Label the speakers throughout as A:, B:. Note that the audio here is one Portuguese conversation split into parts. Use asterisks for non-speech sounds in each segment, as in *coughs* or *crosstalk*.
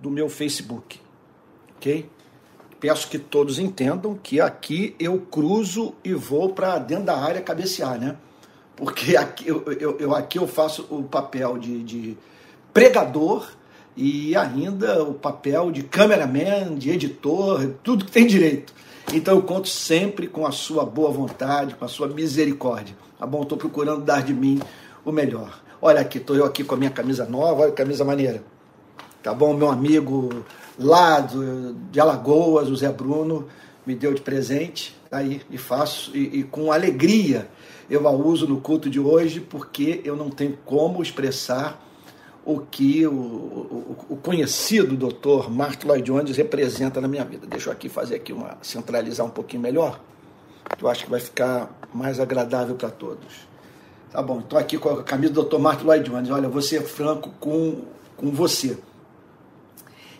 A: do meu Facebook, ok? Peço que todos entendam que aqui eu cruzo e vou para dentro da área cabecear, né? Porque *laughs* aqui eu, eu, eu aqui eu faço o papel de, de pregador e ainda o papel de cameraman, de editor, tudo que tem direito. Então eu conto sempre com a sua boa vontade, com a sua misericórdia. Tá bom? Estou procurando dar de mim o melhor. Olha aqui, estou eu aqui com a minha camisa nova, olha que camisa maneira. Tá bom? Meu amigo lá do, de Alagoas, o Zé Bruno, me deu de presente. Tá aí, e faço, e, e com alegria eu a uso no culto de hoje, porque eu não tenho como expressar o que o, o, o conhecido doutor Mark Lloyd Jones representa na minha vida. Deixa eu aqui fazer aqui uma centralizar um pouquinho melhor, que eu acho que vai ficar mais agradável para todos. Tá bom, estou aqui com a camisa do Dr. Mark Lloyd Jones. Olha, vou ser franco com, com você.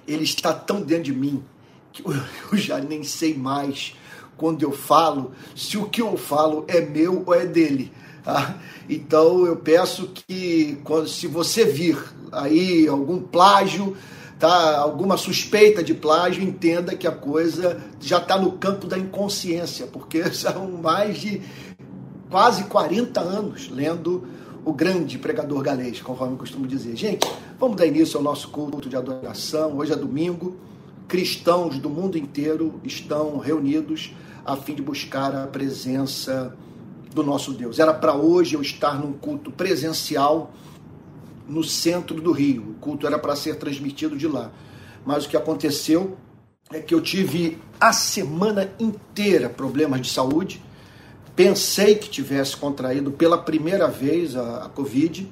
A: Ele está tão dentro de mim que eu, já nem sei mais quando eu falo se o que eu falo é meu ou é dele. Tá? Então eu peço que quando, se você vir aí algum plágio, tá, alguma suspeita de plágio, entenda que a coisa já está no campo da inconsciência, porque *laughs* são mais de quase 40 anos lendo o grande pregador galês, conforme eu costumo dizer. Gente, vamos dar início ao nosso culto de adoração. Hoje é domingo. Cristãos do mundo inteiro estão reunidos a fim de buscar a presença do nosso Deus. Era para hoje eu estar num culto presencial no centro do Rio. O culto era para ser transmitido de lá. Mas o que aconteceu é que eu tive a semana inteira problemas de saúde. Pensei que tivesse contraído pela primeira vez a, a Covid,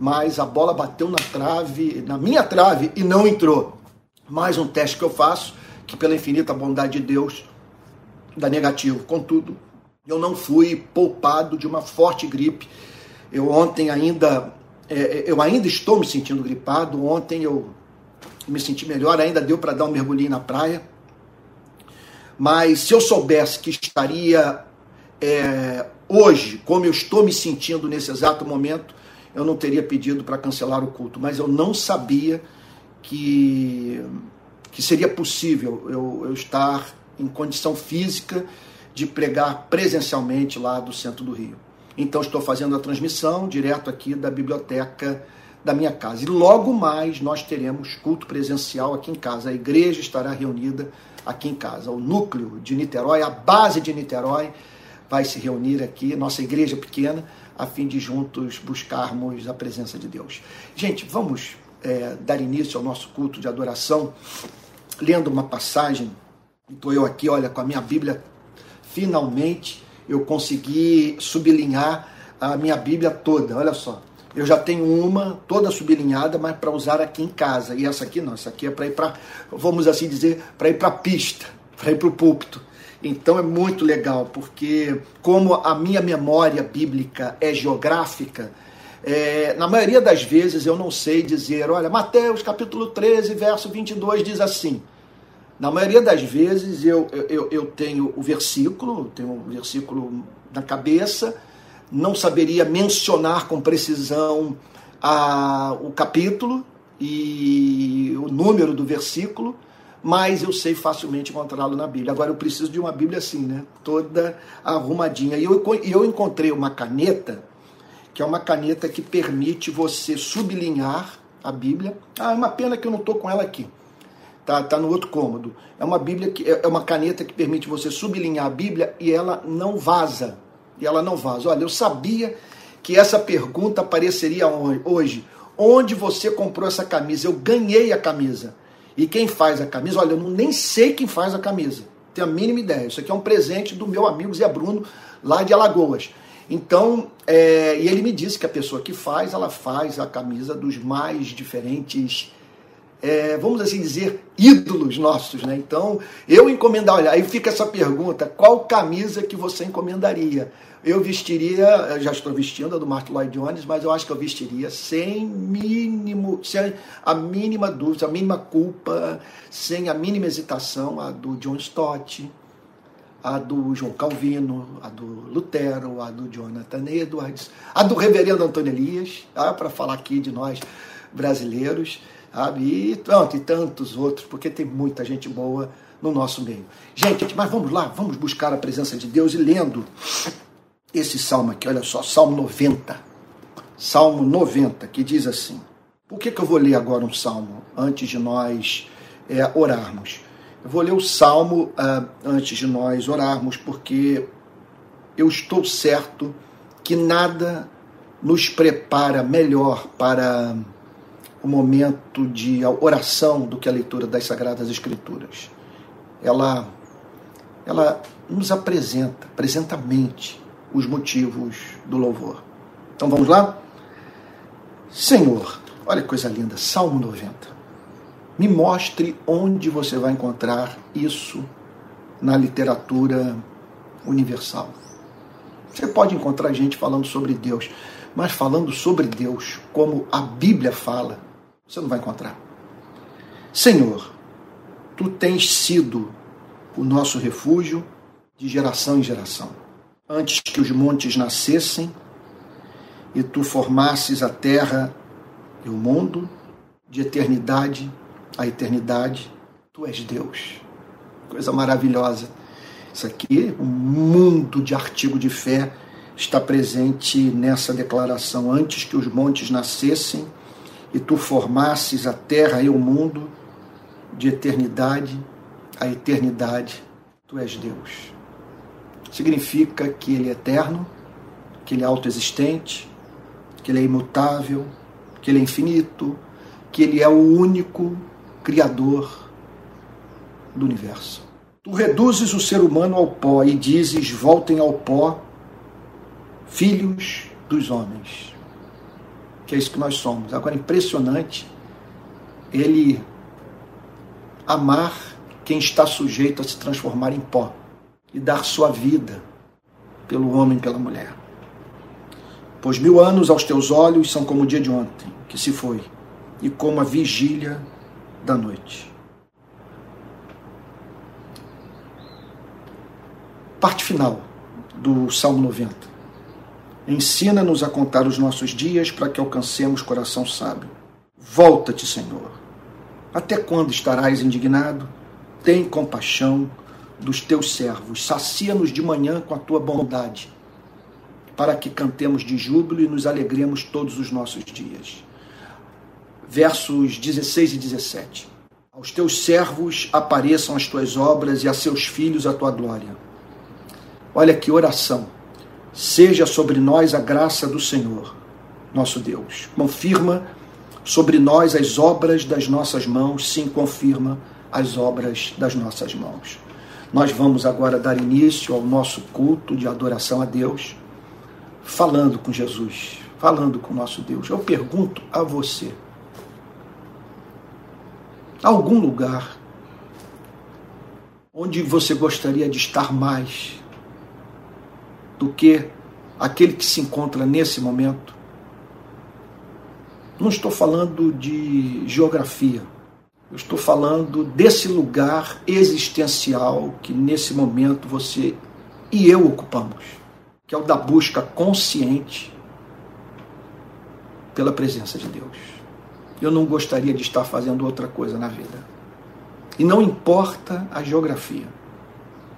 A: mas a bola bateu na trave, na minha trave e não entrou. Mais um teste que eu faço, que pela infinita bondade de Deus dá negativo. Contudo, eu não fui poupado de uma forte gripe. Eu ontem ainda é, é, eu ainda estou me sentindo gripado. Ontem eu me senti melhor, ainda deu para dar um mergulhinho na praia. Mas se eu soubesse que estaria é, hoje, como eu estou me sentindo nesse exato momento, eu não teria pedido para cancelar o culto. Mas eu não sabia que, que seria possível eu, eu estar em condição física de pregar presencialmente lá do centro do Rio. Então estou fazendo a transmissão direto aqui da biblioteca da minha casa. E logo mais nós teremos culto presencial aqui em casa. A igreja estará reunida aqui em casa. O núcleo de Niterói, a base de Niterói, vai se reunir aqui, nossa igreja pequena, a fim de juntos buscarmos a presença de Deus. Gente, vamos é, dar início ao nosso culto de adoração, lendo uma passagem. Estou eu aqui, olha, com a minha Bíblia, finalmente eu consegui sublinhar a minha Bíblia toda. Olha só, eu já tenho uma toda sublinhada, mas para usar aqui em casa. E essa aqui não, essa aqui é para ir para, vamos assim dizer, para ir para a pista, para ir para o púlpito. Então é muito legal, porque como a minha memória bíblica é geográfica, é, na maioria das vezes eu não sei dizer, olha, Mateus capítulo 13, verso 22 diz assim. Na maioria das vezes eu, eu, eu tenho o versículo, tenho o versículo na cabeça, não saberia mencionar com precisão a, o capítulo e o número do versículo, mas eu sei facilmente encontrá-lo na Bíblia. Agora eu preciso de uma Bíblia assim, né? Toda arrumadinha. E eu, eu encontrei uma caneta, que é uma caneta que permite você sublinhar a Bíblia. Ah, é uma pena que eu não estou com ela aqui. Tá, tá no outro cômodo. É uma Bíblia que é, é uma caneta que permite você sublinhar a Bíblia e ela não vaza. E ela não vaza. Olha, eu sabia que essa pergunta apareceria hoje. Onde você comprou essa camisa? Eu ganhei a camisa. E quem faz a camisa? Olha, eu não, nem sei quem faz a camisa. Tenho a mínima ideia. Isso aqui é um presente do meu amigo Zé Bruno, lá de Alagoas. Então, é, e ele me disse que a pessoa que faz, ela faz a camisa dos mais diferentes é, vamos assim dizer, ídolos nossos, né? Então, eu encomendar, olha, aí fica essa pergunta, qual camisa que você encomendaria? Eu vestiria, já estou vestindo a do Mark Lloyd Jones, mas eu acho que eu vestiria sem mínimo, sem a mínima dúvida, a mínima culpa, sem a mínima hesitação, a do John Stott, a do João Calvino, a do Lutero, a do Jonathan Edwards, a do reverendo Antônio Elias, ah, para falar aqui de nós brasileiros, sabe? E, pronto, e tantos outros, porque tem muita gente boa no nosso meio. Gente, mas vamos lá, vamos buscar a presença de Deus e lendo esse salmo aqui, olha só, Salmo 90. Salmo 90, que diz assim: por que, que eu vou ler agora um salmo antes de nós é, orarmos? Eu vou ler o salmo uh, antes de nós orarmos, porque eu estou certo que nada nos prepara melhor para o momento de oração do que a leitura das Sagradas Escrituras. Ela, ela nos apresenta, apresenta a mente, os motivos do louvor. Então vamos lá? Senhor, Olha que coisa linda, Salmo 90. Me mostre onde você vai encontrar isso na literatura universal. Você pode encontrar gente falando sobre Deus, mas falando sobre Deus como a Bíblia fala, você não vai encontrar. Senhor, tu tens sido o nosso refúgio de geração em geração. Antes que os montes nascessem e tu formasses a terra e o mundo, de eternidade a eternidade, tu és Deus. Coisa maravilhosa. Isso aqui, um mundo de artigo de fé está presente nessa declaração. Antes que os montes nascessem e tu formasses a terra e o mundo, de eternidade a eternidade, tu és Deus. Significa que Ele é eterno, que Ele é autoexistente, que Ele é imutável, que Ele é infinito, que Ele é o único Criador do universo. Tu reduzes o ser humano ao pó e dizes: voltem ao pó, filhos dos homens. Que é isso que nós somos. Agora, impressionante ele amar quem está sujeito a se transformar em pó e dar sua vida pelo homem e pela mulher. Pois mil anos aos teus olhos são como o dia de ontem, que se foi, e como a vigília da noite. Parte final do Salmo 90. Ensina-nos a contar os nossos dias para que alcancemos coração sábio. Volta-te, Senhor. Até quando estarás indignado? Tem compaixão dos teus servos. Sacia-nos de manhã com a tua bondade para que cantemos de júbilo e nos alegremos todos os nossos dias. Versos 16 e 17. Aos teus servos apareçam as tuas obras e a seus filhos a tua glória. Olha que oração. Seja sobre nós a graça do Senhor, nosso Deus. Confirma sobre nós as obras das nossas mãos, sim, confirma as obras das nossas mãos. Nós vamos agora dar início ao nosso culto de adoração a Deus falando com Jesus, falando com nosso Deus. Eu pergunto a você: algum lugar onde você gostaria de estar mais do que aquele que se encontra nesse momento? Não estou falando de geografia. Eu estou falando desse lugar existencial que nesse momento você e eu ocupamos que é o da busca consciente pela presença de Deus. Eu não gostaria de estar fazendo outra coisa na vida. E não importa a geografia.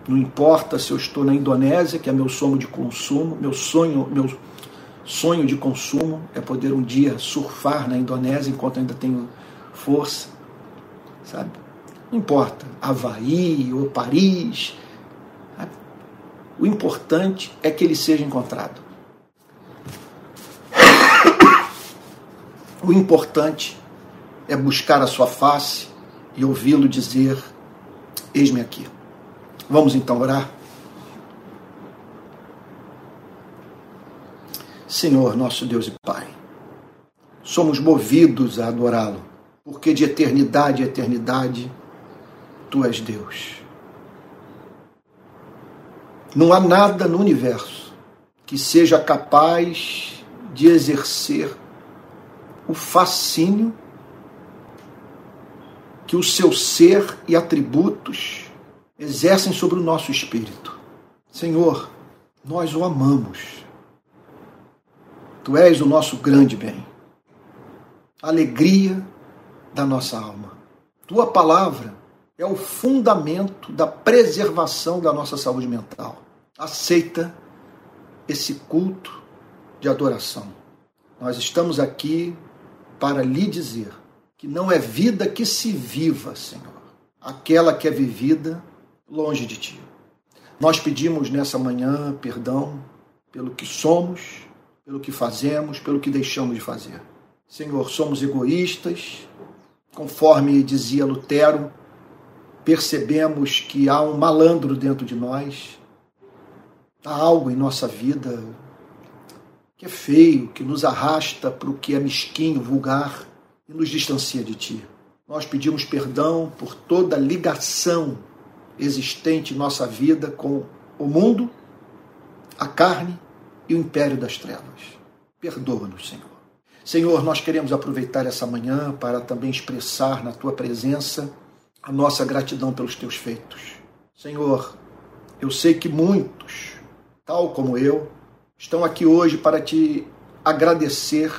A: Não importa se eu estou na Indonésia, que é meu sonho de consumo, meu sonho, meu sonho de consumo é poder um dia surfar na Indonésia enquanto ainda tenho força, sabe? Não importa, Havaí ou Paris, o importante é que ele seja encontrado. O importante é buscar a sua face e ouvi-lo dizer: Eis-me aqui. Vamos então orar? Senhor, nosso Deus e Pai, somos movidos a adorá-lo, porque de eternidade a eternidade tu és Deus. Não há nada no universo que seja capaz de exercer o fascínio que o seu ser e atributos exercem sobre o nosso espírito. Senhor, nós o amamos. Tu és o nosso grande bem. Alegria da nossa alma. Tua palavra é o fundamento da preservação da nossa saúde mental. Aceita esse culto de adoração. Nós estamos aqui para lhe dizer que não é vida que se viva, Senhor, aquela que é vivida longe de ti. Nós pedimos nessa manhã perdão pelo que somos, pelo que fazemos, pelo que deixamos de fazer. Senhor, somos egoístas, conforme dizia Lutero, percebemos que há um malandro dentro de nós, há algo em nossa vida que é feio, que nos arrasta para o que é mesquinho, vulgar e nos distancia de Ti. Nós pedimos perdão por toda ligação existente em nossa vida com o mundo, a carne e o império das trevas. Perdoa-nos, Senhor. Senhor, nós queremos aproveitar essa manhã para também expressar na tua presença a nossa gratidão pelos teus feitos. Senhor, eu sei que muitos, tal como eu, estão aqui hoje para te agradecer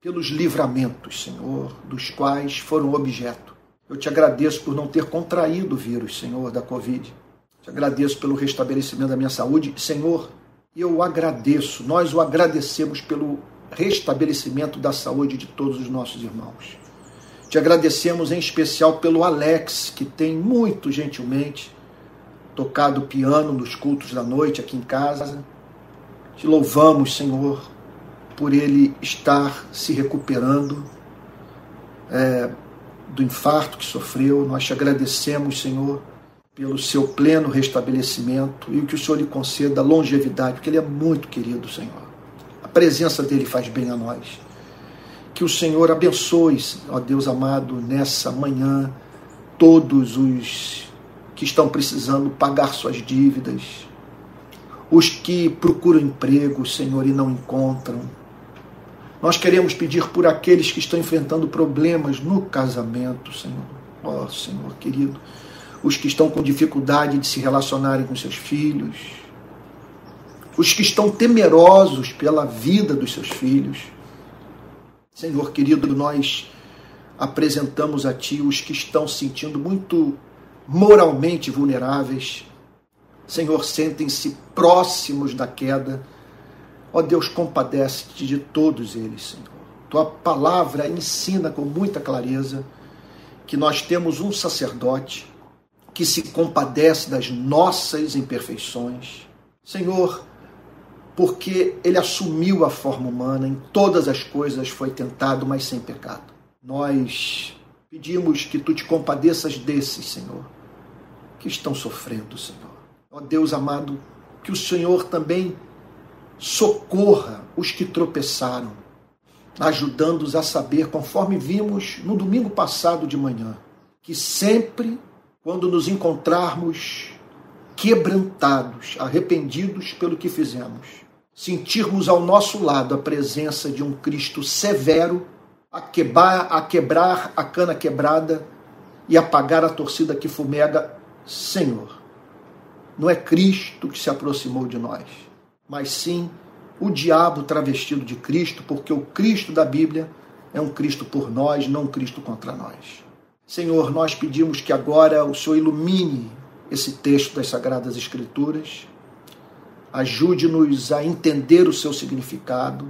A: pelos livramentos, Senhor, dos quais foram objeto. Eu te agradeço por não ter contraído o vírus, Senhor, da Covid. Te agradeço pelo restabelecimento da minha saúde. Senhor, eu agradeço, nós o agradecemos pelo restabelecimento da saúde de todos os nossos irmãos. Te agradecemos em especial pelo Alex, que tem muito gentilmente tocado piano nos cultos da noite aqui em casa. Te louvamos, Senhor, por ele estar se recuperando é, do infarto que sofreu. Nós te agradecemos, Senhor, pelo seu pleno restabelecimento e que o Senhor lhe conceda longevidade, porque ele é muito querido, Senhor. A presença dele faz bem a nós. Que o Senhor abençoe, ó Deus amado, nessa manhã, todos os que estão precisando pagar suas dívidas, os que procuram emprego, Senhor, e não encontram, nós queremos pedir por aqueles que estão enfrentando problemas no casamento, Senhor. Ó oh, Senhor querido, os que estão com dificuldade de se relacionarem com seus filhos, os que estão temerosos pela vida dos seus filhos. Senhor querido, nós apresentamos a Ti os que estão se sentindo muito moralmente vulneráveis. Senhor, sentem-se próximos da queda Ó Deus, compadece-te de todos eles, Senhor. Tua palavra ensina com muita clareza que nós temos um sacerdote que se compadece das nossas imperfeições. Senhor, porque ele assumiu a forma humana, em todas as coisas foi tentado, mas sem pecado. Nós pedimos que tu te compadeças desses, Senhor, que estão sofrendo, Senhor. Ó Deus amado, que o Senhor também socorra os que tropeçaram, ajudando-os a saber, conforme vimos no domingo passado de manhã, que sempre quando nos encontrarmos quebrantados, arrependidos pelo que fizemos, sentirmos ao nosso lado a presença de um Cristo severo a quebrar, a quebrar a cana quebrada e apagar a torcida que fumega, Senhor. Não é Cristo que se aproximou de nós mas sim o diabo travestido de Cristo, porque o Cristo da Bíblia é um Cristo por nós, não um Cristo contra nós. Senhor, nós pedimos que agora o Senhor ilumine esse texto das Sagradas Escrituras, ajude-nos a entender o seu significado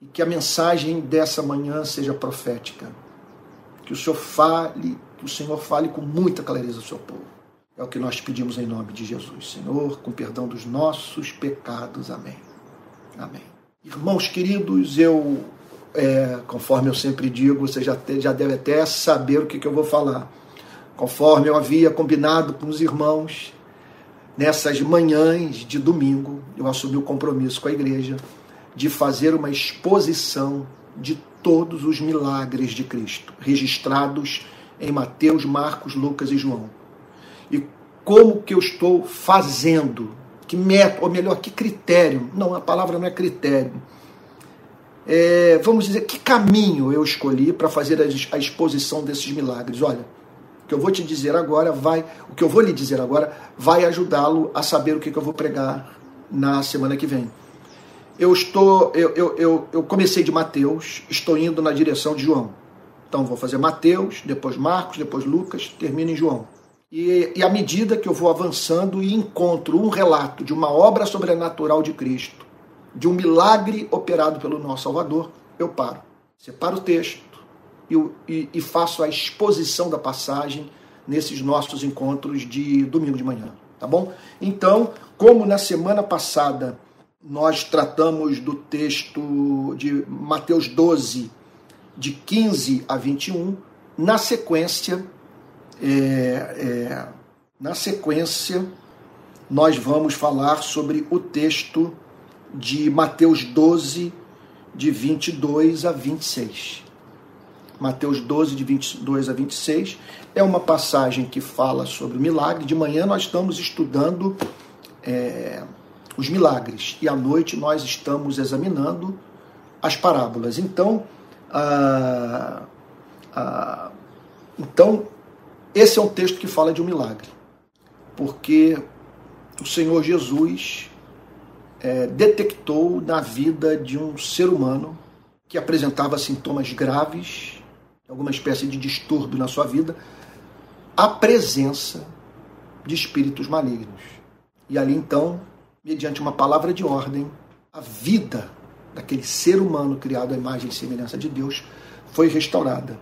A: e que a mensagem dessa manhã seja profética. Que o Senhor fale, que o Senhor fale com muita clareza ao seu povo. É o que nós pedimos em nome de Jesus, Senhor, com perdão dos nossos pecados. Amém. Amém. Irmãos queridos, eu, é, conforme eu sempre digo, você já, já deve até saber o que, que eu vou falar. Conforme eu havia combinado com os irmãos, nessas manhãs de domingo, eu assumi o compromisso com a igreja de fazer uma exposição de todos os milagres de Cristo, registrados em Mateus, Marcos, Lucas e João como que eu estou fazendo, que método, ou melhor, que critério, não, a palavra não é critério, é, vamos dizer, que caminho eu escolhi para fazer a, exposição desses milagres. Olha, o que eu vou te dizer agora vai, o que eu vou lhe dizer agora vai ajudá-lo a saber o que, que eu vou pregar na semana que vem. Eu estou, eu, eu, eu, eu comecei de Mateus, estou indo na direção de João. Então vou fazer Mateus, depois Marcos, depois Lucas, termino em João. E, e à medida que eu vou avançando e encontro um relato de uma obra sobrenatural de Cristo, de um milagre operado pelo nosso Salvador, eu paro. Separo o texto e, e, e faço a exposição da passagem nesses nossos encontros de domingo de manhã. Tá bom? Então, como na semana passada nós tratamos do texto de Mateus 12, de 15 a 21, na sequência, é, é, na sequência, nós vamos falar sobre o texto de Mateus 12, de 22 a 26. Mateus 12, de 22 a 26, é uma passagem que fala sobre o milagre. De manhã nós estamos estudando é, os milagres e à noite nós estamos examinando as parábolas. Então, ah, ah, então esse é um texto que fala de um milagre, porque o Senhor Jesus é, detectou na vida de um ser humano que apresentava sintomas graves, alguma espécie de distúrbio na sua vida, a presença de espíritos malignos. E ali então, mediante uma palavra de ordem, a vida daquele ser humano criado à imagem e semelhança de Deus foi restaurada,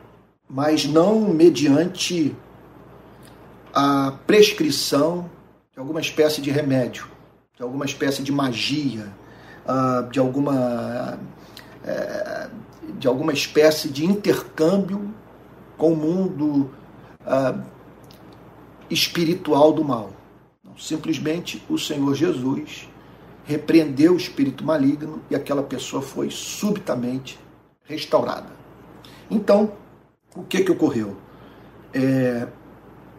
A: mas não mediante a prescrição de alguma espécie de remédio, de alguma espécie de magia, ah, de alguma eh, de alguma espécie de intercâmbio com o mundo ah, espiritual do mal. Simplesmente o Senhor Jesus repreendeu o espírito maligno e aquela pessoa foi subitamente restaurada. Então, o que, que ocorreu? É,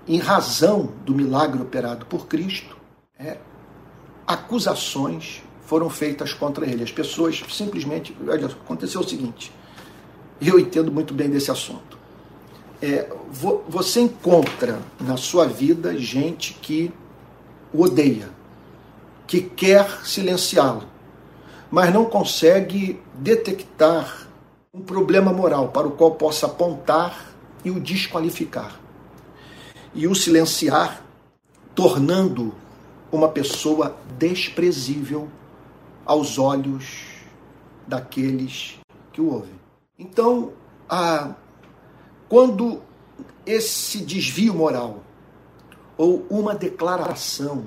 A: em razão do milagre operado por Cristo, é, acusações foram feitas contra ele. As pessoas simplesmente. Aconteceu o seguinte, eu entendo muito bem desse assunto. É, você encontra na sua vida gente que o odeia, que quer silenciá-lo, mas não consegue detectar um problema moral para o qual possa apontar e o desqualificar. E o silenciar, tornando uma pessoa desprezível aos olhos daqueles que o ouvem. Então, a, quando esse desvio moral ou uma declaração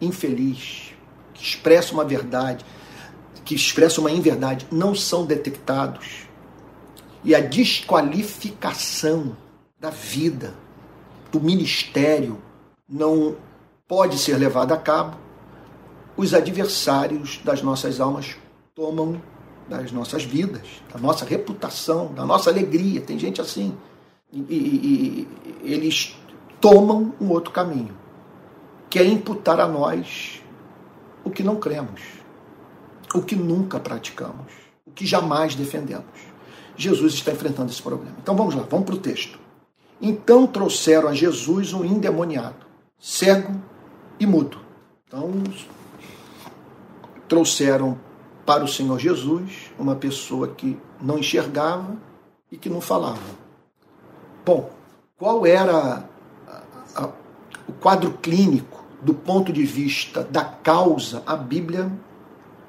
A: infeliz que expressa uma verdade, que expressa uma inverdade, não são detectados e a desqualificação da vida, do ministério, não pode ser levada a cabo, os adversários das nossas almas tomam das nossas vidas, da nossa reputação, da nossa alegria. Tem gente assim. E, e, e eles tomam um outro caminho, que é imputar a nós o que não cremos, o que nunca praticamos, o que jamais defendemos. Jesus está enfrentando esse problema. Então vamos lá, vamos para o texto. Então trouxeram a Jesus um endemoniado, cego e mudo. Então, trouxeram para o Senhor Jesus uma pessoa que não enxergava e que não falava. Bom, qual era a, a, o quadro clínico do ponto de vista da causa? A Bíblia,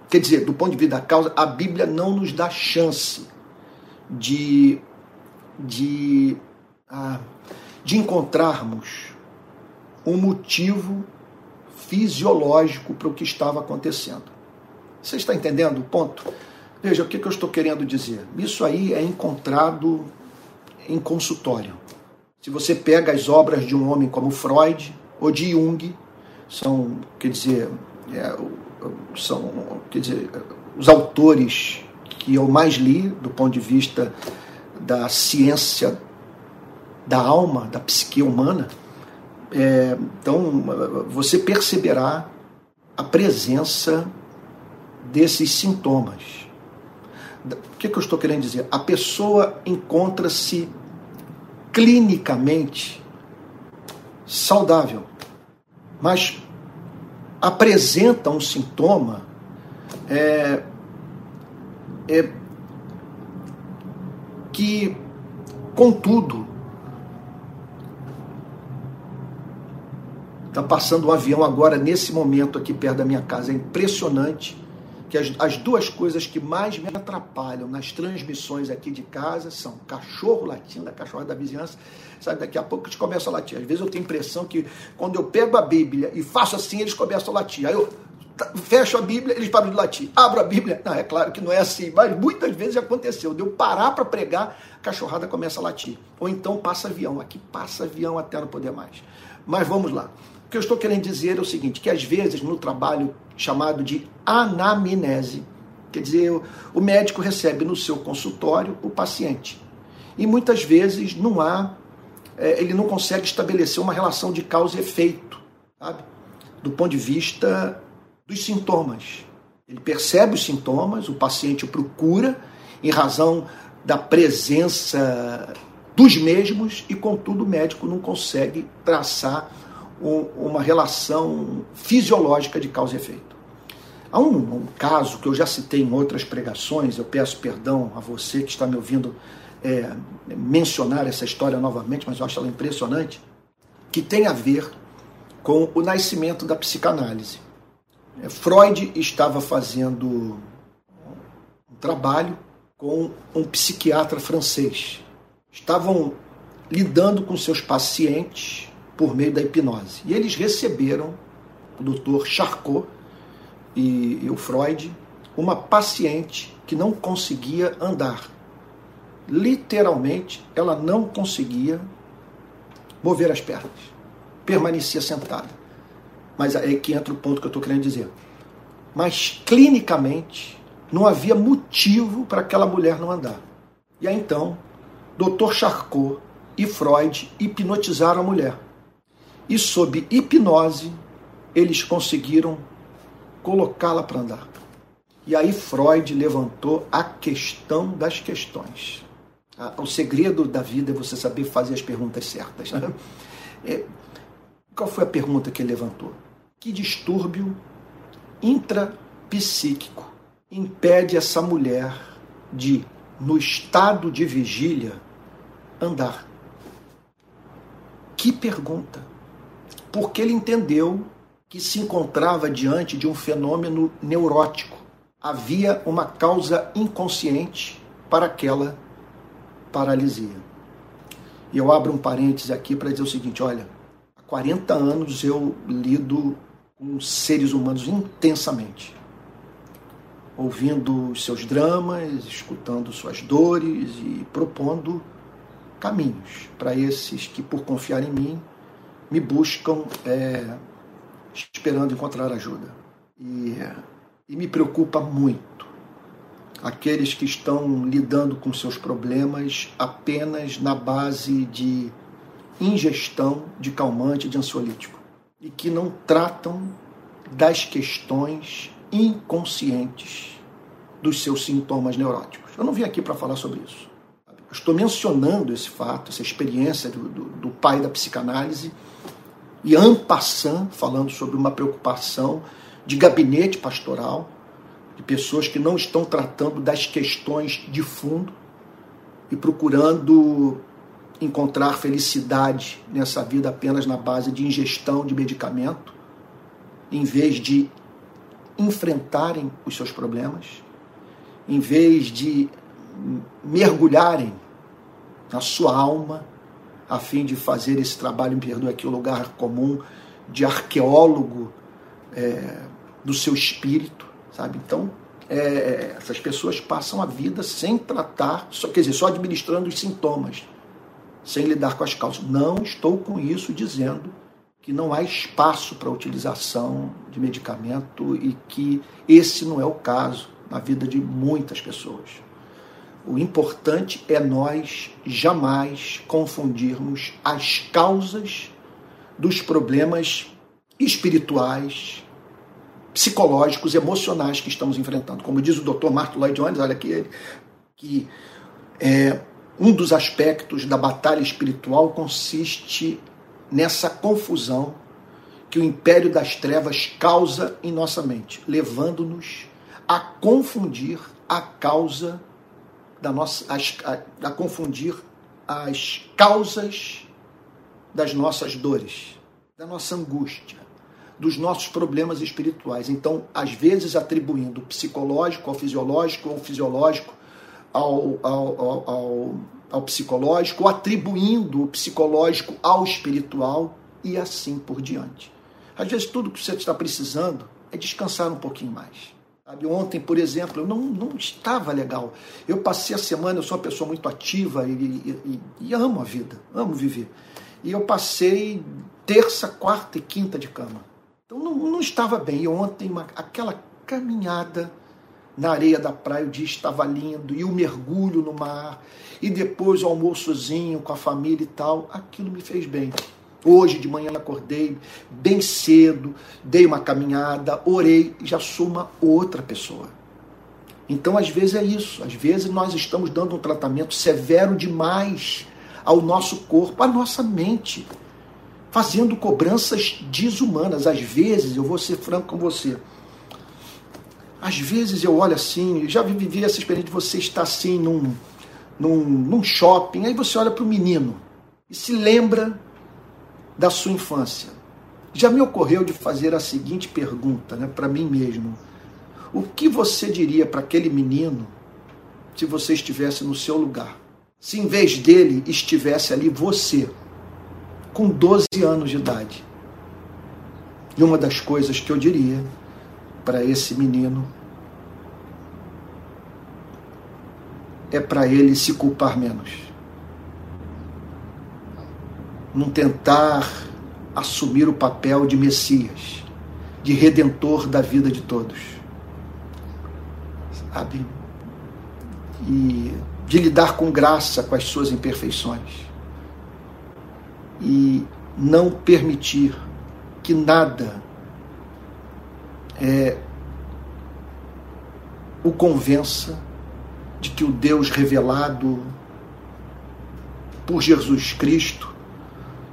A: quer dizer, do ponto de vista da causa, a Bíblia não nos dá chance de, de, ah, de encontrarmos um motivo fisiológico para o que estava acontecendo. Você está entendendo o ponto? Veja, o que, que eu estou querendo dizer? Isso aí é encontrado em consultório. Se você pega as obras de um homem como Freud ou de Jung, são, quer dizer, é, são, quer dizer, os autores que eu mais li do ponto de vista da ciência da alma, da psique humana, é, então, você perceberá a presença desses sintomas. O que, que eu estou querendo dizer? A pessoa encontra-se clinicamente saudável, mas apresenta um sintoma é, é, que Contudo, está passando um avião agora nesse momento aqui perto da minha casa. É impressionante que as, as, duas coisas que mais me atrapalham nas transmissões aqui de casa são cachorro latindo, a cachorra da vizinhança, sabe, daqui a pouco eles começam a latir. Às vezes eu tenho a impressão que quando eu pego a Bíblia e faço assim, eles começam a latir. Aí eu fecho a Bíblia, eles param de latir. Abro a Bíblia, não, é claro que não é assim, mas muitas vezes aconteceu. De eu parar para pregar, a cachorrada começa a latir. Ou então passa avião. Aqui passa avião até não poder mais. Mas vamos lá. O que eu estou querendo dizer é o seguinte, que às vezes no trabalho chamado de anamnese. Quer dizer, o médico recebe no seu consultório o paciente. E muitas vezes não há, é, ele não consegue estabelecer uma relação de causa e efeito, sabe? Do ponto de vista dos sintomas. Ele percebe os sintomas, o paciente o procura em razão da presença dos mesmos e, contudo, o médico não consegue traçar uma relação fisiológica de causa e efeito. Há um, um, caso que eu já citei em outras pregações, eu peço perdão a você que está me ouvindo é, mencionar essa história novamente, mas eu acho ela impressionante, que tem a ver com o nascimento da psicanálise. É, Freud estava fazendo um trabalho com um psiquiatra francês. Estavam lidando com seus pacientes por meio da hipnose. E eles receberam o Dr. Charcot, e, e o Freud, uma paciente que não conseguia andar. Literalmente, ela não conseguia mover as pernas. Permanecia sentada. Mas é que entra o ponto que eu estou querendo dizer. Mas clinicamente não havia motivo para aquela mulher não andar. E aí então, Dr. Charcot e Freud hipnotizaram a mulher. E sob hipnose, eles conseguiram colocá-la para andar. E aí Freud levantou a questão das questões. O segredo da vida é você saber fazer as perguntas certas. Né? É, qual foi a pergunta que ele levantou? Que distúrbio intrapsíquico impede essa mulher de, no estado de vigília, andar? Que pergunta! Porque ele entendeu que se encontrava diante de um fenômeno neurótico. Havia uma causa inconsciente para aquela paralisia. E eu abro um parêntese aqui para dizer o seguinte: olha, há 40 anos eu lido com seres humanos intensamente, ouvindo seus dramas, escutando suas dores e propondo caminhos para esses que, por confiar em mim, me buscam é, esperando encontrar ajuda. E, e me preocupa muito aqueles que estão lidando com seus problemas apenas na base de ingestão de calmante de ansiolítico e que não tratam das questões inconscientes dos seus sintomas neuróticos. Eu não vim aqui para falar sobre isso. Eu estou mencionando esse fato, essa experiência do, do, do pai da psicanálise e en passant, falando sobre uma preocupação de gabinete pastoral, de pessoas que não estão tratando das questões de fundo e procurando encontrar felicidade nessa vida apenas na base de ingestão de medicamento, em vez de enfrentarem os seus problemas, em vez de mergulharem na sua alma a fim de fazer esse trabalho, me perdoe aqui o lugar comum, de arqueólogo é, do seu espírito, sabe? Então, é, essas pessoas passam a vida sem tratar, só, quer dizer, só administrando os sintomas, sem lidar com as causas. Não estou com isso dizendo que não há espaço para utilização de medicamento e que esse não é o caso na vida de muitas pessoas. O importante é nós jamais confundirmos as causas dos problemas espirituais, psicológicos, emocionais que estamos enfrentando. Como diz o Dr. Martin Lloyd Jones, olha aqui que é, um dos aspectos da batalha espiritual consiste nessa confusão que o império das trevas causa em nossa mente, levando-nos a confundir a causa da nossa, a, a, confundir as causas das nossas dores, da nossa angústia, dos nossos problemas espirituais. Então, às vezes, atribuindo o psicológico ao fisiológico, ou fisiológico ao, ao, ao, ao, ao psicológico, ou atribuindo o psicológico ao espiritual e assim por diante. Às vezes, tudo que você está precisando é descansar um pouquinho mais. Sabe? Ontem, por exemplo, eu não, não estava legal. Eu passei a semana, eu sou uma pessoa muito ativa e, e, e amo a vida, amo viver. E eu passei terça, quarta e quinta de cama. Então não, não estava bem. E ontem, uma, aquela caminhada na areia da praia, o dia estava lindo, e o mergulho no mar, e depois o almoçozinho com a família e tal, aquilo me fez bem. Hoje de manhã acordei bem cedo, dei uma caminhada, orei e já sou uma outra pessoa. Então, às vezes é isso. Às vezes nós estamos dando um tratamento severo demais ao nosso corpo, à nossa mente, fazendo cobranças desumanas. Às vezes, eu vou ser franco com você. Às vezes eu olho assim, já vivi essa experiência de você estar assim num, num, num shopping, aí você olha para o menino e se lembra da sua infância. Já me ocorreu de fazer a seguinte pergunta né, para mim mesmo: O que você diria para aquele menino se você estivesse no seu lugar? Se em vez dele estivesse ali você, com 12 anos de idade. E uma das coisas que eu diria para esse menino é para ele se culpar menos não tentar assumir o papel de Messias, de redentor da vida de todos. Sabe? E de lidar com graça com as suas imperfeições. E não permitir que nada é, o convença de que o Deus revelado por Jesus Cristo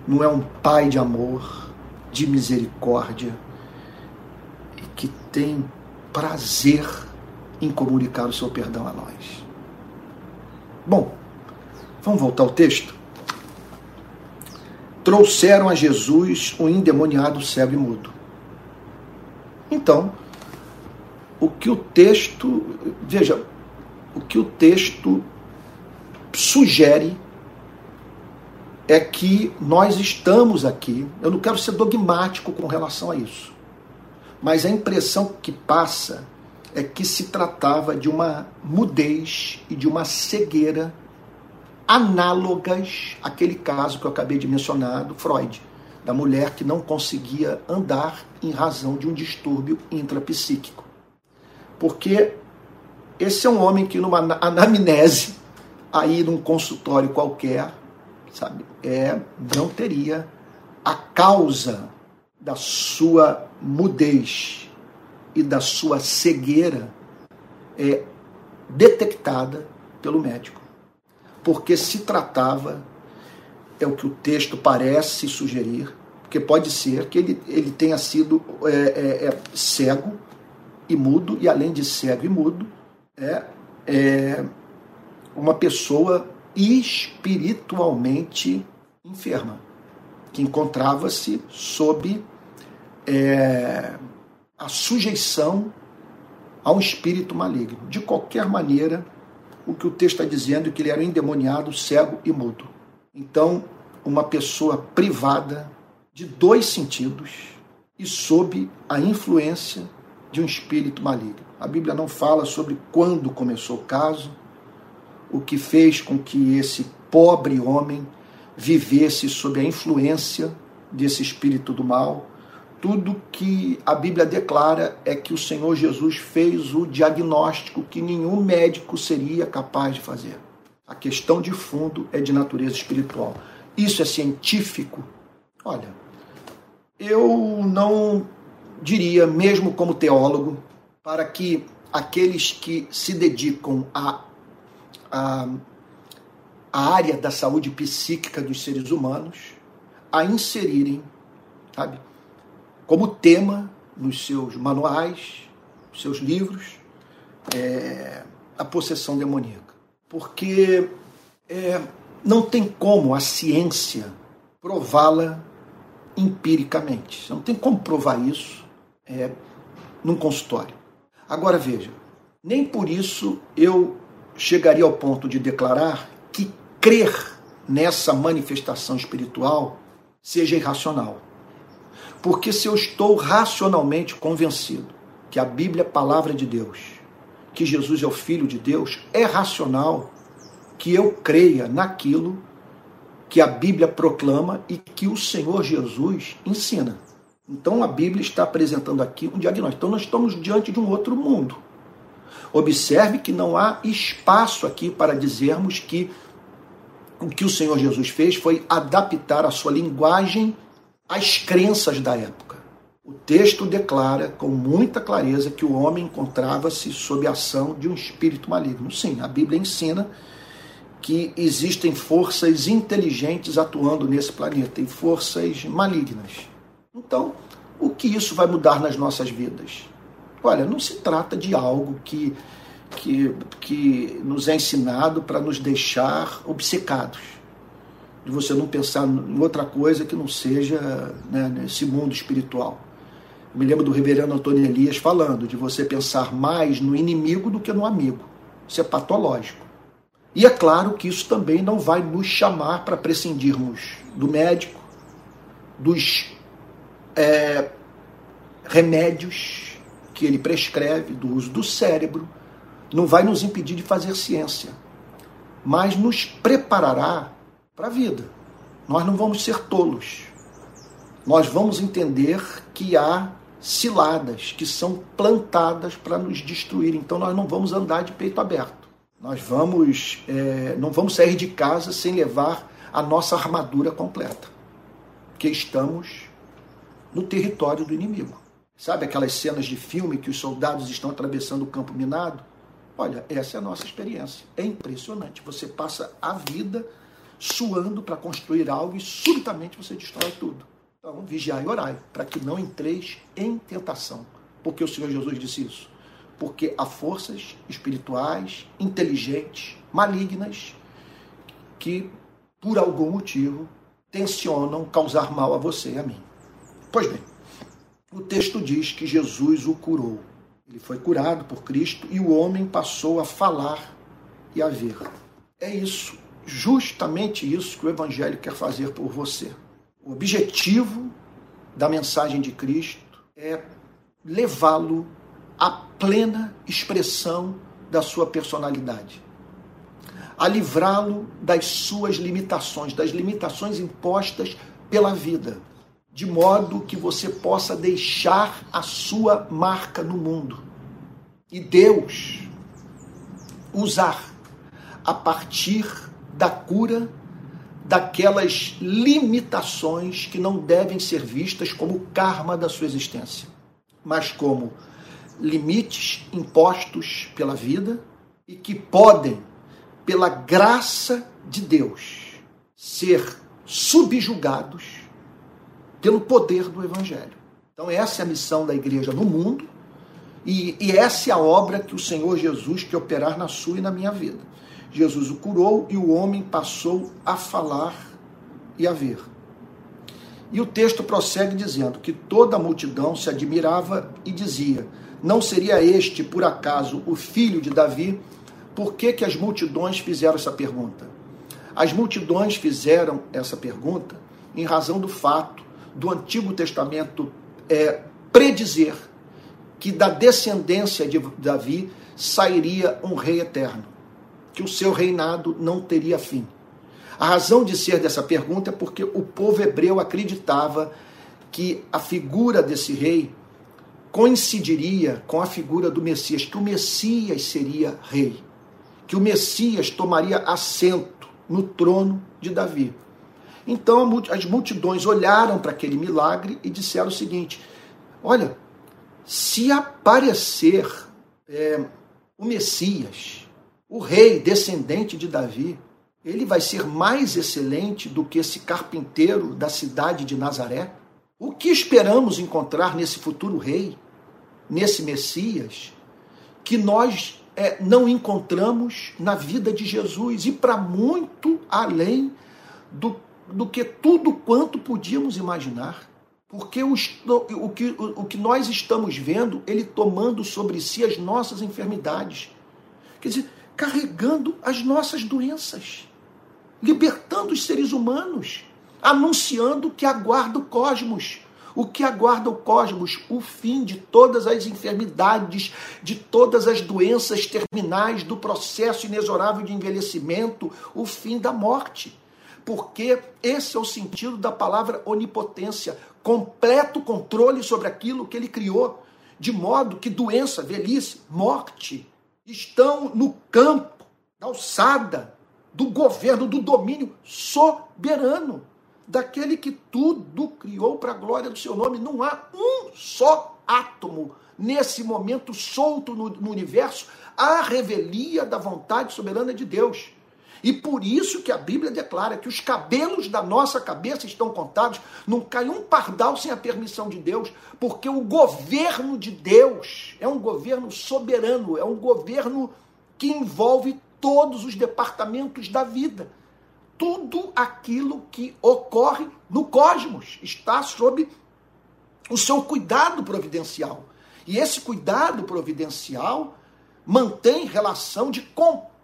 A: não é um pai de amor, de misericórdia e que tem prazer em comunicar o seu perdão a nós. Bom, vamos voltar ao texto? Trouxeram a Jesus um endemoniado cego e mudo. Então, o que o texto, veja, o que o texto sugere é que nós estamos aqui, eu não quero ser dogmático com relação a isso, mas a impressão que passa é que se tratava de uma mudez e de uma cegueira análogas àquele caso que eu acabei de mencionar do Freud, da mulher que não conseguia andar em razão de um distúrbio intrapsíquico. Porque esse é um homem que numa anamnese, aí num consultório qualquer, sabe? É, não teria a causa da sua mudez e da sua cegueira é detectada pelo médico. Porque se tratava, é o que o texto parece sugerir, porque pode ser que ele, ele tenha sido é, é, é, cego e mudo, e além de cego e mudo, é, é uma pessoa espiritualmente enferma, que encontrava-se sob é, a sujeição a um espírito maligno. De qualquer maneira, o que o texto está dizendo é que ele era endemoniado, cego e mudo. Então, uma pessoa privada de dois sentidos e sob a influência de um espírito maligno. A Bíblia não fala sobre quando começou o caso, o que fez com que esse pobre homem vivesse sob a influência desse espírito do mal. Tudo que a Bíblia declara é que o Senhor Jesus fez o diagnóstico que nenhum médico seria capaz de fazer. A questão de fundo é de natureza espiritual. Isso é científico? Olha, eu não diria, mesmo como teólogo, para que aqueles que se dedicam a a, a área da saúde psíquica dos seres humanos a inserirem, sabe, como tema nos seus manuais, nos seus livros, é, a possessão demoníaca. Porque é, não tem como a ciência prová-la empiricamente. Não tem como provar isso é, num consultório. Agora veja, nem por isso eu chegaria ao ponto de declarar que crer nessa manifestação espiritual seja irracional. Porque se eu estou racionalmente convencido que a Bíblia é a palavra de Deus, que Jesus é o Filho de Deus, é racional que eu creia naquilo que a Bíblia proclama e que o Senhor Jesus ensina. Então a Bíblia está apresentando aqui um diagnóstico. Então nós estamos diante de um outro mundo. Observe que não há espaço aqui para dizermos que o que o Senhor Jesus fez foi adaptar a sua linguagem às crenças da época. O texto declara com muita clareza que o homem encontrava-se sob a ação de um espírito maligno. Sim, a Bíblia ensina que existem forças inteligentes atuando nesse planeta e forças malignas. Então, o que isso vai mudar nas nossas vidas? Olha, não se trata de algo que, que, que nos é ensinado para nos deixar obcecados, de você não pensar em outra coisa que não seja né, nesse mundo espiritual. Eu me lembro do reverendo Antônio Elias falando de você pensar mais no inimigo do que no amigo. Isso é patológico. E é claro que isso também não vai nos chamar para prescindirmos do médico, dos é, remédios que ele prescreve, do uso do cérebro, não vai nos impedir de fazer ciência, mas nos preparará para a vida. Nós não vamos ser tolos. Nós vamos entender que há ciladas que são plantadas para nos destruir. Então nós não vamos andar de peito aberto. Nós vamos, é, não vamos sair de casa sem levar a nossa armadura completa, porque estamos no território do inimigo. Sabe aquelas cenas de filme que os soldados estão atravessando o campo minado? Olha, essa é a nossa experiência. É impressionante. Você passa a vida suando para construir algo e subitamente você destrói tudo. Então, vigiai e orai, para que não entreis em tentação. Porque o Senhor Jesus disse isso porque há forças espirituais, inteligentes, malignas, que, por algum motivo, tensionam causar mal a você e a mim. Pois bem, o texto diz que Jesus o curou. Ele foi curado por Cristo e o homem passou a falar e a ver. É isso, justamente isso que o Evangelho quer fazer por você. O objetivo da mensagem de Cristo é levá-lo a plena expressão da sua personalidade, a livrá-lo das suas limitações, das limitações impostas pela vida, de modo que você possa deixar a sua marca no mundo. E Deus usar a partir da cura daquelas limitações que não devem ser vistas como karma da sua existência, mas como limites impostos pela vida e que podem, pela graça de Deus, ser subjugados pelo poder do Evangelho. Então, essa é a missão da igreja no mundo e, e essa é a obra que o Senhor Jesus quer operar na sua e na minha vida. Jesus o curou e o homem passou a falar e a ver. E o texto prossegue dizendo que toda a multidão se admirava e dizia: não seria este, por acaso, o filho de Davi? Por que, que as multidões fizeram essa pergunta? As multidões fizeram essa pergunta em razão do fato do Antigo Testamento é, predizer que da descendência de Davi sairia um rei eterno, que o seu reinado não teria fim. A razão de ser dessa pergunta é porque o povo hebreu acreditava que a figura desse rei coincidiria com a figura do Messias, que o Messias seria rei, que o Messias tomaria assento no trono de Davi. Então as multidões olharam para aquele milagre e disseram o seguinte: olha, se aparecer é, o Messias, o rei descendente de Davi, ele vai ser mais excelente do que esse carpinteiro da cidade de Nazaré? O que esperamos encontrar nesse futuro rei? nesse Messias que nós é, não encontramos na vida de Jesus e para muito além do, do que tudo quanto podíamos imaginar. Porque o, o, que, o, o que nós estamos vendo, ele tomando sobre si as nossas enfermidades. Quer dizer, carregando as nossas doenças, libertando os seres humanos, anunciando que aguarda o cosmos. O que aguarda o cosmos? O fim de todas as enfermidades, de todas as doenças terminais, do processo inexorável de envelhecimento, o fim da morte. Porque esse é o sentido da palavra onipotência completo controle sobre aquilo que ele criou, de modo que doença, velhice, morte estão no campo da alçada do governo, do domínio soberano daquele que tudo criou para a glória do seu nome. Não há um só átomo nesse momento solto no, no universo a revelia da vontade soberana de Deus. E por isso que a Bíblia declara que os cabelos da nossa cabeça estão contados, não cai um pardal sem a permissão de Deus, porque o governo de Deus é um governo soberano, é um governo que envolve todos os departamentos da vida tudo aquilo que ocorre no cosmos está sob o seu cuidado providencial. E esse cuidado providencial mantém relação de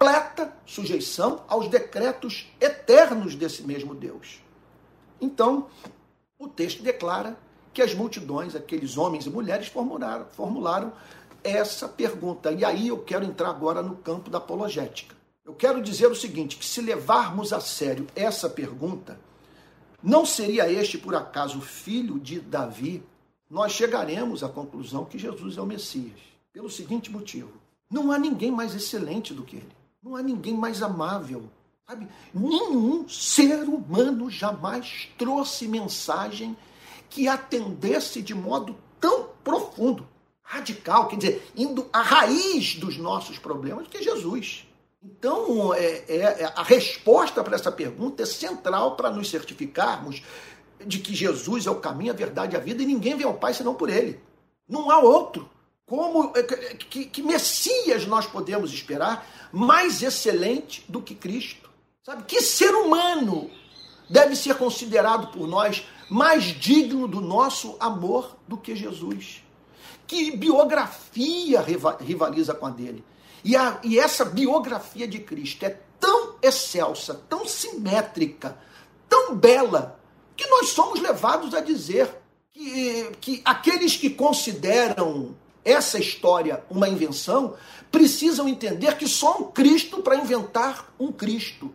A: completa sujeição aos decretos eternos desse mesmo Deus. Então, o texto declara que as multidões, aqueles homens e mulheres, formularam, formularam essa pergunta. E aí eu quero entrar agora no campo da apologética. Eu quero dizer o seguinte: que se levarmos a sério essa pergunta, não seria este, por acaso, filho de Davi? Nós chegaremos à conclusão que Jesus é o Messias. Pelo seguinte motivo: não há ninguém mais excelente do que ele. Não há ninguém mais amável. Sabe? Nenhum ser humano jamais trouxe mensagem que atendesse de modo tão profundo, radical, quer dizer, indo à raiz dos nossos problemas, que é Jesus. Então, é, é, é, a resposta para essa pergunta é central para nos certificarmos de que Jesus é o caminho, a verdade e a vida e ninguém vem ao Pai senão por Ele. Não há outro. Como é, que, que Messias nós podemos esperar mais excelente do que Cristo? Sabe que ser humano deve ser considerado por nós mais digno do nosso amor do que Jesus? Que biografia rivaliza com a dele? E, a, e essa biografia de Cristo é tão excelsa, tão simétrica, tão bela, que nós somos levados a dizer que, que aqueles que consideram essa história uma invenção precisam entender que só um Cristo para inventar um Cristo.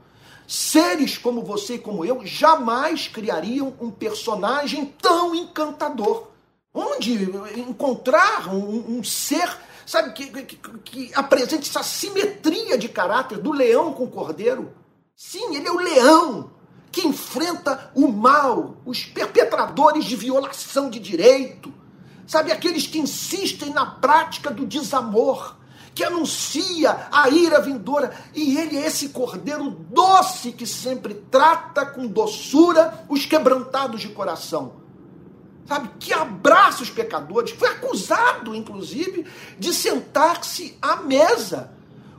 A: Seres como você e como eu jamais criariam um personagem tão encantador. Onde encontrar um, um ser sabe, que, que, que apresente essa simetria de caráter do leão com o cordeiro. Sim, ele é o leão que enfrenta o mal, os perpetradores de violação de direito, sabe, aqueles que insistem na prática do desamor, que anuncia a ira vindoura, e ele é esse cordeiro doce que sempre trata com doçura os quebrantados de coração sabe, que abraça os pecadores, foi acusado, inclusive, de sentar-se à mesa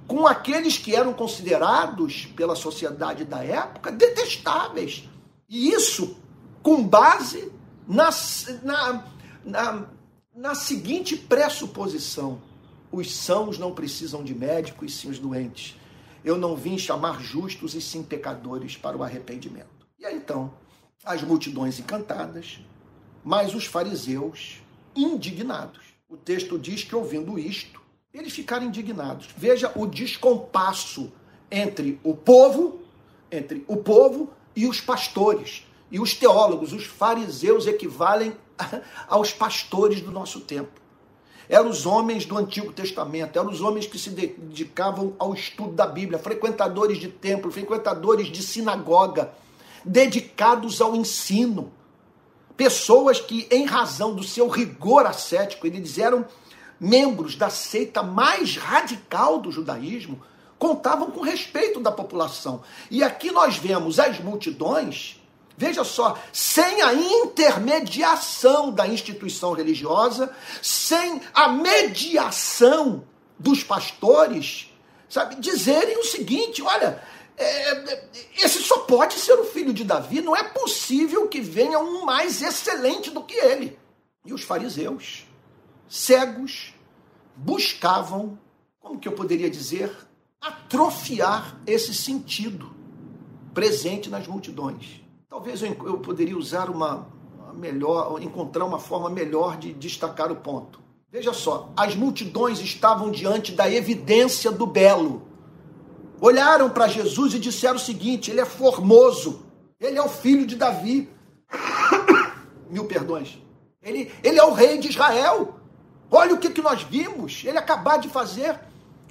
A: com aqueles que eram considerados pela sociedade da época detestáveis. E isso com base na, na, na, na seguinte pressuposição: os sãos não precisam de médico e sim os doentes. Eu não vim chamar justos e sim pecadores para o arrependimento. E aí então, as multidões encantadas mas os fariseus indignados. O texto diz que, ouvindo isto, eles ficaram indignados. Veja o descompasso entre o povo, entre o povo e os pastores. E os teólogos, os fariseus equivalem *laughs* aos pastores do nosso tempo. Eram os homens do Antigo Testamento, eram os homens que se dedicavam ao estudo da Bíblia, frequentadores de templo, frequentadores de sinagoga, dedicados ao ensino pessoas que, em razão do seu rigor ascético, eles eram membros da seita mais radical do judaísmo, contavam com respeito da população. E aqui nós vemos as multidões, veja só, sem a intermediação da instituição religiosa, sem a mediação dos pastores, sabe, dizerem o seguinte: olha, é, esse só pode ser o filho de Davi, não é possível que venha um mais excelente do que ele. E os fariseus, cegos, buscavam, como que eu poderia dizer, atrofiar esse sentido presente nas multidões. Talvez eu, eu poderia usar uma, melhor, encontrar uma forma melhor de destacar o ponto. Veja só, as multidões estavam diante da evidência do belo olharam para Jesus e disseram o seguinte: ele é formoso, ele é o filho de Davi. *coughs* Mil perdões. Ele, ele é o rei de Israel. Olha o que, que nós vimos ele acabar de fazer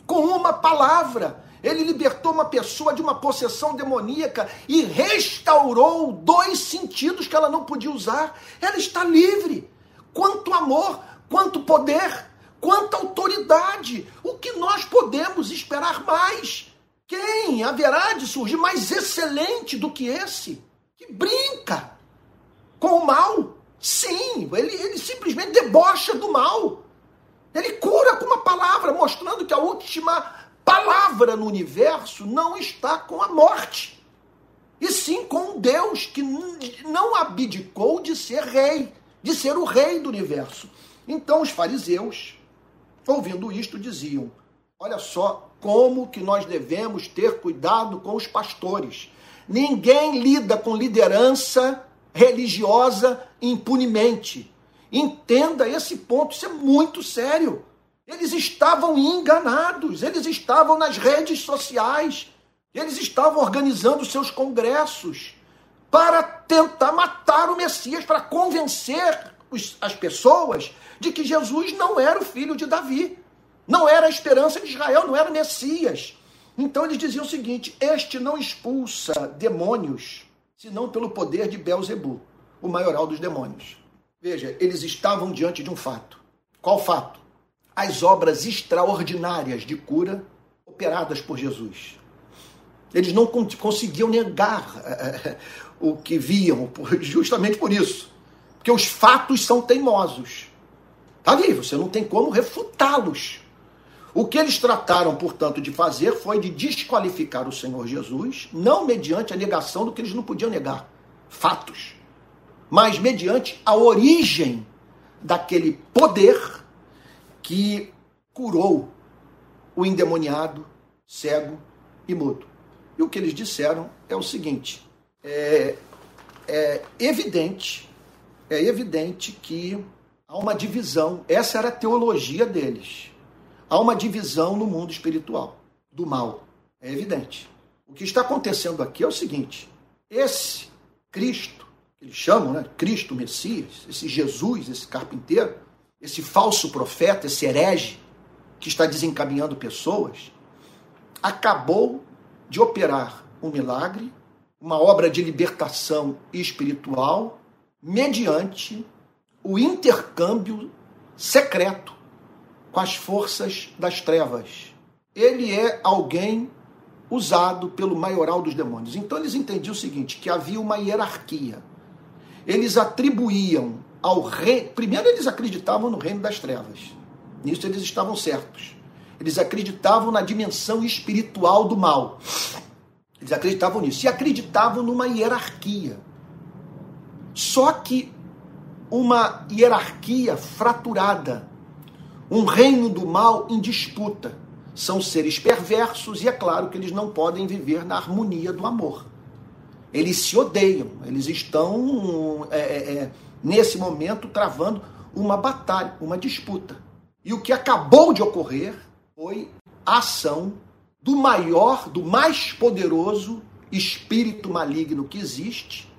A: com uma palavra. Ele libertou uma pessoa de uma possessão demoníaca e restaurou dois sentidos que ela não podia usar. Ela está livre. Quanto amor, quanto poder, quanta autoridade. O que nós podemos esperar mais? Quem haverá de surgir mais excelente do que esse? Que brinca com o mal. Sim, ele, ele simplesmente debocha do mal. Ele cura com uma palavra, mostrando que a última palavra no universo não está com a morte, e sim com Deus que não abdicou de ser rei, de ser o rei do universo. Então os fariseus, ouvindo isto, diziam: Olha só como que nós devemos ter cuidado com os pastores. Ninguém lida com liderança religiosa impunemente. Entenda esse ponto, isso é muito sério. Eles estavam enganados, eles estavam nas redes sociais, eles estavam organizando seus congressos para tentar matar o Messias, para convencer as pessoas de que Jesus não era o filho de Davi. Não era a esperança de Israel, não era o Messias. Então eles diziam o seguinte: Este não expulsa demônios, senão pelo poder de Belzebu, o maioral dos demônios. Veja, eles estavam diante de um fato. Qual fato? As obras extraordinárias de cura operadas por Jesus. Eles não conseguiam negar é, o que viam, *laughs* justamente por isso. Porque os fatos são teimosos. Está ali, você não tem como refutá-los. O que eles trataram, portanto, de fazer foi de desqualificar o Senhor Jesus, não mediante a negação do que eles não podiam negar, fatos, mas mediante a origem daquele poder que curou o endemoniado, cego e mudo. E o que eles disseram é o seguinte: é, é evidente, é evidente que há uma divisão. Essa era a teologia deles há uma divisão no mundo espiritual do mal. É evidente. O que está acontecendo aqui é o seguinte: esse Cristo, que eles chamam, né? Cristo Messias, esse Jesus, esse carpinteiro, esse falso profeta, esse herege que está desencaminhando pessoas, acabou de operar um milagre, uma obra de libertação espiritual, mediante o intercâmbio secreto com as forças das trevas. Ele é alguém usado pelo maioral dos demônios. Então eles entendiam o seguinte, que havia uma hierarquia. Eles atribuíam ao rei, primeiro eles acreditavam no reino das trevas. Nisso eles estavam certos. Eles acreditavam na dimensão espiritual do mal. Eles acreditavam nisso. E acreditavam numa hierarquia. Só que uma hierarquia fraturada um reino do mal em disputa. São seres perversos e é claro que eles não podem viver na harmonia do amor. Eles se odeiam, eles estão é, é, é, nesse momento travando uma batalha, uma disputa. E o que acabou de ocorrer foi a ação do maior, do mais poderoso espírito maligno que existe,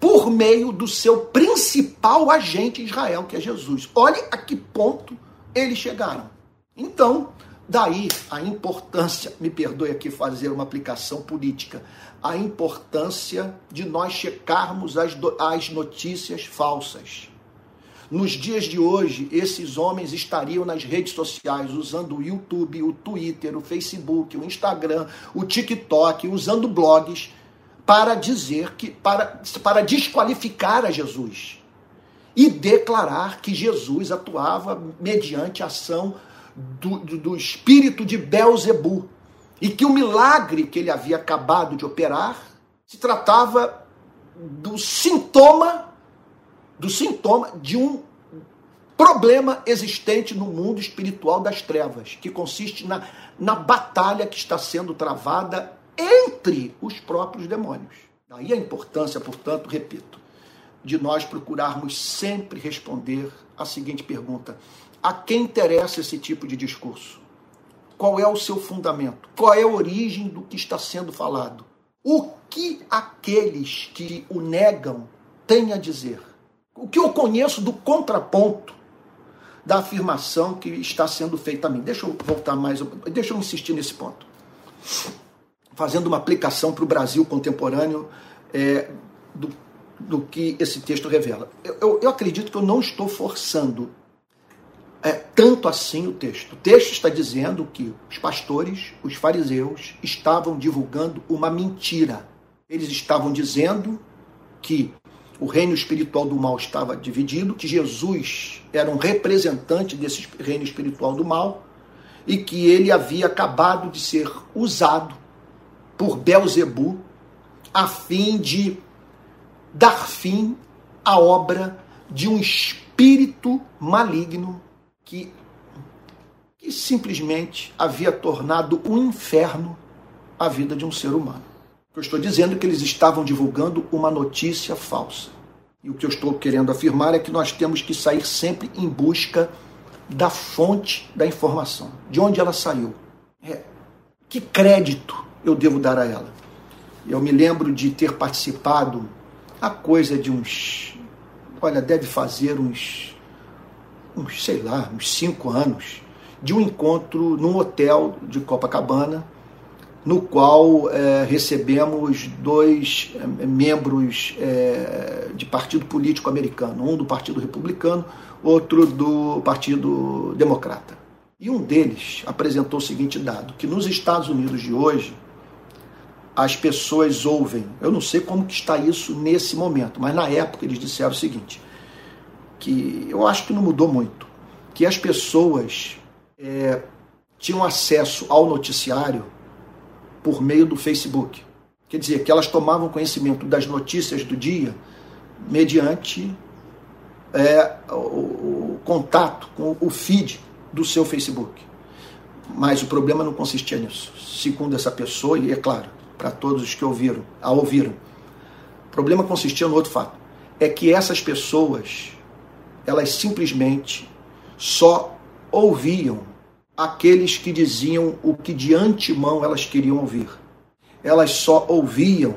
A: por meio do seu principal agente Israel, que é Jesus. Olhe a que ponto eles chegaram. Então, daí a importância, me perdoe aqui fazer uma aplicação política, a importância de nós checarmos as, as notícias falsas. Nos dias de hoje, esses homens estariam nas redes sociais usando o YouTube, o Twitter, o Facebook, o Instagram, o TikTok, usando blogs para dizer que para, para desqualificar a Jesus e declarar que Jesus atuava mediante ação do, do, do espírito de Belzebu e que o milagre que ele havia acabado de operar se tratava do sintoma do sintoma de um problema existente no mundo espiritual das trevas, que consiste na, na batalha que está sendo travada entre os próprios demônios. Daí a importância, portanto, repito, de nós procurarmos sempre responder a seguinte pergunta: a quem interessa esse tipo de discurso? Qual é o seu fundamento? Qual é a origem do que está sendo falado? O que aqueles que o negam têm a dizer? O que eu conheço do contraponto da afirmação que está sendo feita a mim? Deixa eu voltar mais, deixa eu insistir nesse ponto. Fazendo uma aplicação para o Brasil contemporâneo é, do, do que esse texto revela. Eu, eu, eu acredito que eu não estou forçando é, tanto assim o texto. O texto está dizendo que os pastores, os fariseus, estavam divulgando uma mentira. Eles estavam dizendo que o reino espiritual do mal estava dividido, que Jesus era um representante desse reino espiritual do mal e que ele havia acabado de ser usado por Belzebu a fim de dar fim à obra de um espírito maligno que, que simplesmente havia tornado um inferno a vida de um ser humano. Eu estou dizendo é que eles estavam divulgando uma notícia falsa. E o que eu estou querendo afirmar é que nós temos que sair sempre em busca da fonte da informação, de onde ela saiu. É, que crédito eu devo dar a ela? Eu me lembro de ter participado a coisa de uns, olha, deve fazer uns uns, sei lá, uns cinco anos, de um encontro num hotel de Copacabana, no qual é, recebemos dois é, membros é, de partido político americano, um do Partido Republicano, outro do Partido Democrata. E um deles apresentou o seguinte dado, que nos Estados Unidos de hoje, as pessoas ouvem, eu não sei como que está isso nesse momento, mas na época eles disseram o seguinte, que eu acho que não mudou muito, que as pessoas é, tinham acesso ao noticiário por meio do Facebook. Quer dizer, que elas tomavam conhecimento das notícias do dia mediante é, o, o, contato com o feed do seu Facebook. Mas o problema não consistia nisso. Segundo essa pessoa, e é claro, para todos os que ouviram, a ouviram, o problema consistia no outro fato. É que essas pessoas elas simplesmente só ouviam aqueles que diziam o que de antemão elas queriam ouvir. Elas só ouviam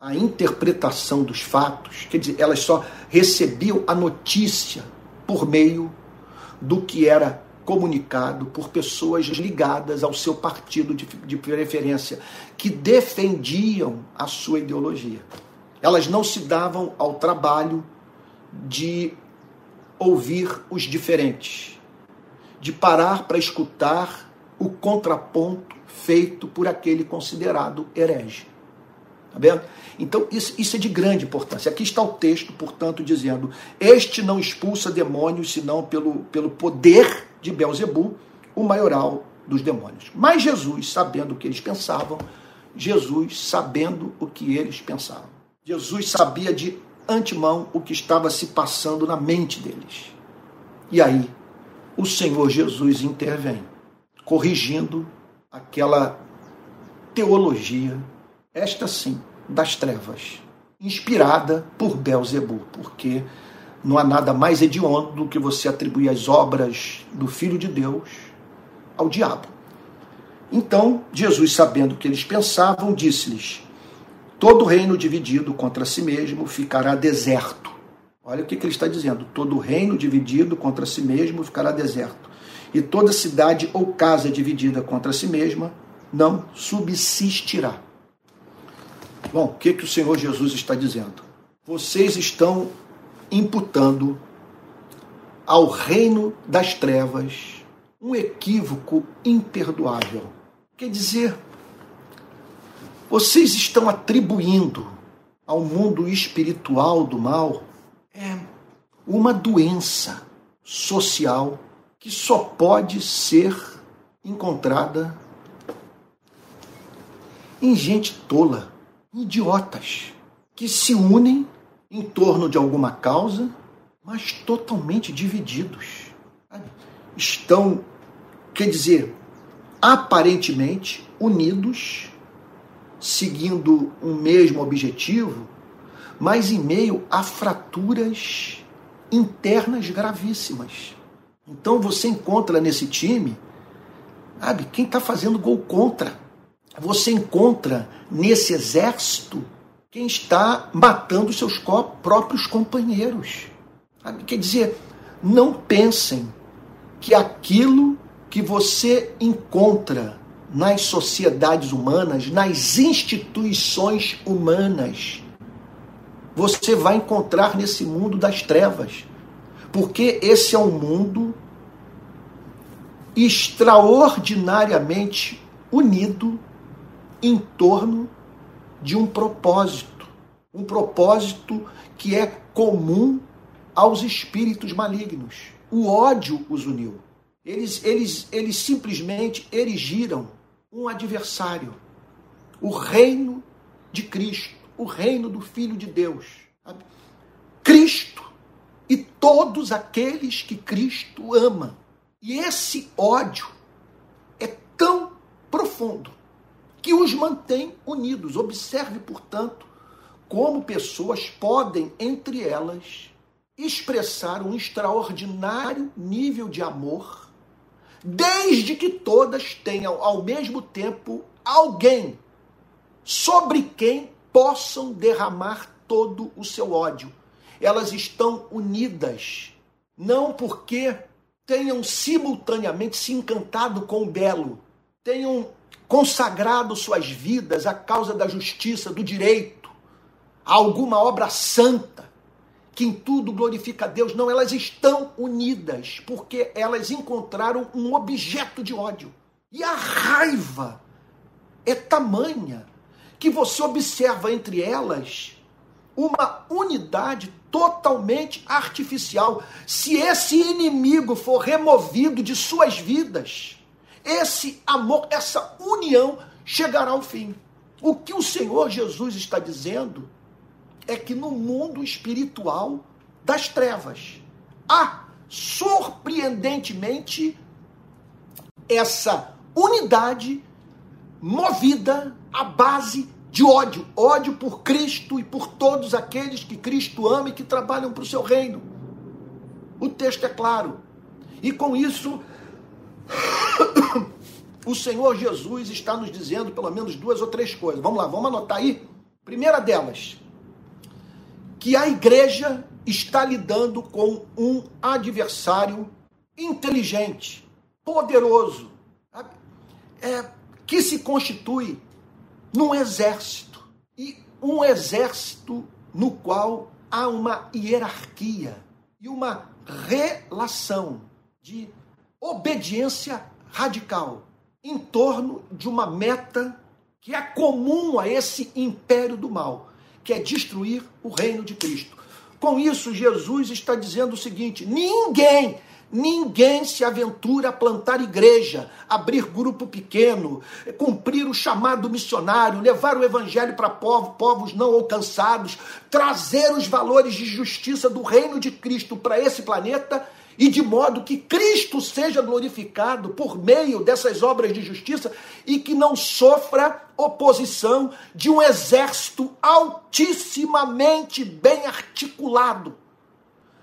A: a interpretação dos fatos, quer dizer, elas só recebiam a notícia por meio do que era comunicado por pessoas ligadas ao seu partido de, de preferência, que defendiam a sua ideologia. Elas não se davam ao trabalho de ouvir os diferentes, de parar para escutar o contraponto feito por aquele considerado herege. Tá vendo? Então, isso, isso é de grande importância. Aqui está o texto, portanto, dizendo: Este não expulsa demônios, senão pelo, pelo poder de Belzebu, o maioral dos demônios. Mas Jesus, sabendo o que eles pensavam, Jesus, sabendo o que eles pensavam. Jesus sabia de antemão o que estava se passando na mente deles. E aí, o Senhor Jesus intervém, corrigindo aquela teologia, esta sim, das trevas, inspirada por Belzebu, porque não há nada mais hediondo do que você atribuir as obras do Filho de Deus ao diabo. Então, Jesus, sabendo o que eles pensavam, disse-lhes: Todo reino dividido contra si mesmo ficará deserto. Olha o que, que ele está dizendo: todo reino dividido contra si mesmo ficará deserto. E toda cidade ou casa dividida contra si mesma não subsistirá. Bom, o que, que o Senhor Jesus está dizendo? Vocês estão imputando ao reino das trevas um equívoco imperdoável. Quer dizer, vocês estão atribuindo ao mundo espiritual do mal é, uma doença social que só pode ser encontrada em gente tola, idiotas, que se unem em torno de alguma causa, mas totalmente divididos. Estão, quer dizer, aparentemente unidos, seguindo um mesmo objetivo, mas em meio a fraturas internas gravíssimas. Então você encontra nesse time, sabe, quem está fazendo gol contra. Você encontra nesse exército quem está matando seus próprios companheiros. Sabe? Quer dizer, não pensem que aquilo que você encontra nas sociedades humanas, nas instituições humanas, você vai encontrar nesse mundo das trevas. Porque esse é um mundo extraordinariamente unido em torno de um propósito. Um propósito que é comum aos espíritos malignos. O ódio os uniu. Eles, eles, eles simplesmente erigiram um adversário, o reino de Cristo, o reino do Filho de Deus. Cristo e todos aqueles que Cristo ama. E esse ódio é tão profundo que os mantém unidos. Observe, portanto, como pessoas podem, entre elas, expressar um extraordinário nível de amor, desde que todas tenham ao mesmo tempo alguém sobre quem possam derramar todo o seu ódio. Elas estão unidas, não porque tenham simultaneamente se encantado com o belo, tenham consagrado suas vidas à causa da justiça, do direito, a alguma obra santa, que em tudo glorifica a Deus. Não, elas estão unidas, porque elas encontraram um objeto de ódio. E a raiva é tamanha que você observa entre elas uma unidade totalmente artificial. Se esse inimigo for removido de suas vidas, esse amor, essa união chegará ao fim. O que o Senhor Jesus está dizendo é que no mundo espiritual das trevas há surpreendentemente essa unidade movida à base de ódio, ódio por Cristo e por todos aqueles que Cristo ama e que trabalham para o seu reino. O texto é claro. E com isso *coughs* o Senhor Jesus está nos dizendo pelo menos duas ou três coisas. Vamos lá, vamos anotar aí. Primeira delas, que a igreja está lidando com um adversário inteligente, poderoso, é, que se constitui num exército. E um exército no qual há uma hierarquia e uma relação de obediência radical em torno de uma meta que é comum a esse império do mal, que é destruir o reino de Cristo. Com isso, Jesus está dizendo o seguinte: ninguém Ninguém se aventura a plantar igreja, abrir grupo pequeno, cumprir o chamado missionário, levar o evangelho para povo, povos não alcançados, trazer os valores de justiça do reino de Cristo para esse planeta e de modo que Cristo seja glorificado por meio dessas obras de justiça e que não sofra oposição de um exército altissimamente bem articulado.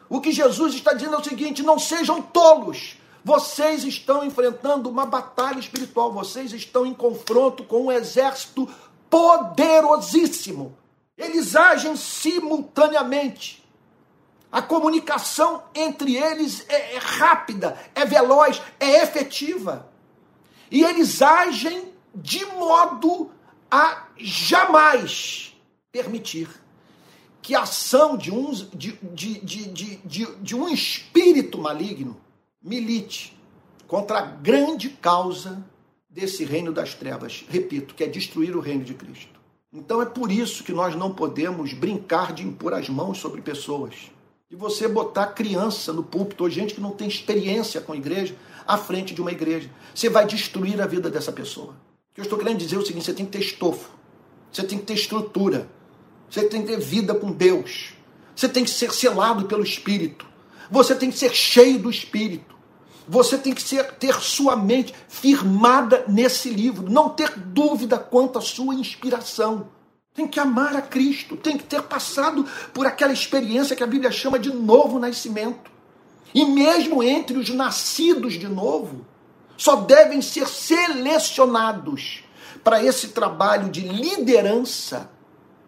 A: O que Jesus está dizendo é o seguinte: não sejam tolos. Vocês estão enfrentando uma batalha espiritual, vocês estão em confronto com um exército poderosíssimo. Eles agem simultaneamente. A comunicação entre eles é, é rápida, é veloz, é efetiva. E eles agem de modo a jamais permitir que a ação de um, de, de, de, de, de um espírito maligno milite contra a grande causa desse reino das trevas, repito, que é destruir o reino de Cristo. Então é por isso que nós não podemos brincar de impor as mãos sobre pessoas. De você botar criança no púlpito, ou gente que não tem experiência com igreja, à frente de uma igreja. Você vai destruir a vida dessa pessoa. O que eu estou querendo dizer é o seguinte: você tem que ter estofo, você tem que ter estrutura, você tem que ter vida com Deus, você tem que ser selado pelo Espírito, você tem que ser cheio do Espírito. Você tem que ser, ter sua mente firmada nesse livro, não ter dúvida quanto à sua inspiração. Tem que amar a Cristo, tem que ter passado por aquela experiência que a Bíblia chama de novo nascimento. E mesmo entre os nascidos de novo, só devem ser selecionados para esse trabalho de liderança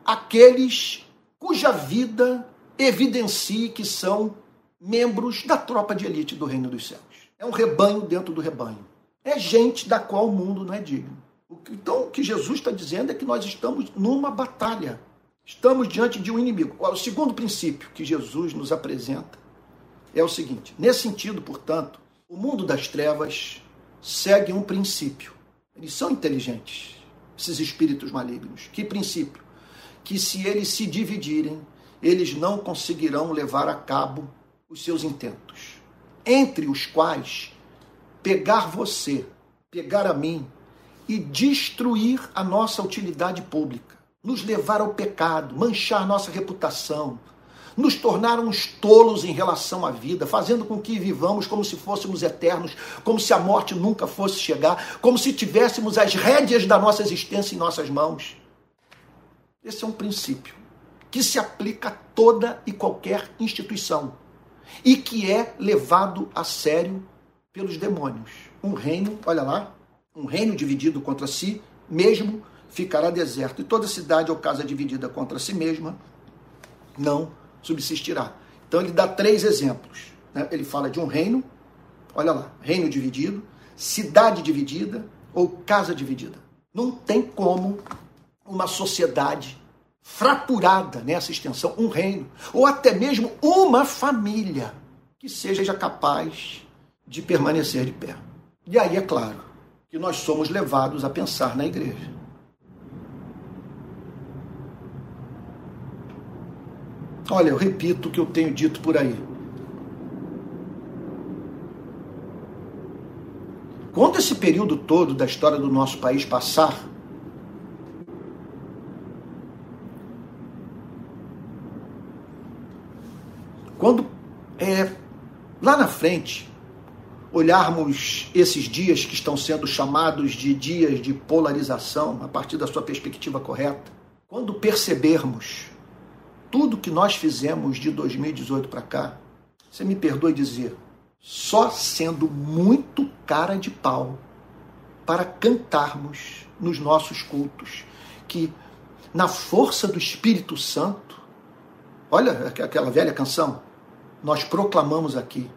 A: aqueles cuja vida evidencie que são membros da tropa de elite do reino dos céus. É um rebanho dentro do rebanho. É gente da qual o mundo não é digno. Então, o que Jesus está dizendo é que nós estamos numa batalha. Estamos diante de um inimigo. O segundo princípio que Jesus nos apresenta é o seguinte: nesse sentido, portanto, o mundo das trevas segue um princípio. Eles são inteligentes, esses espíritos malignos. Que princípio? Que se eles se dividirem, eles não conseguirão levar a cabo os seus intentos entre os quais pegar você, pegar a mim e destruir a nossa utilidade pública, nos levar ao pecado, manchar nossa reputação, nos tornar uns tolos em relação à vida, fazendo com que vivamos como se fôssemos eternos, como se a morte nunca fosse chegar, como se tivéssemos as rédeas da nossa existência em nossas mãos. Esse é um princípio que se aplica a toda e qualquer instituição e que é levado a sério pelos demônios. Um reino, olha lá, um reino dividido contra si mesmo ficará deserto, e toda cidade ou casa dividida contra si mesma não subsistirá. Então ele dá três exemplos. Né? Ele fala de um reino, olha lá, reino dividido, cidade dividida ou casa dividida. Não tem como uma sociedade fraturada nessa extensão, um reino, ou até mesmo uma família que seja capaz de permanecer de pé. E aí é claro que nós somos levados a pensar na igreja. Olha, eu repito o que eu tenho dito por aí. Quando esse período todo da história do nosso país passar, Quando é, lá na frente olharmos esses dias que estão sendo chamados de dias de polarização, a partir da sua perspectiva correta, quando percebermos tudo que nós fizemos de 2018 para cá, você me perdoe dizer, só sendo muito cara de pau para cantarmos nos nossos cultos que na força do Espírito Santo, olha aquela velha canção, nós proclamamos aqui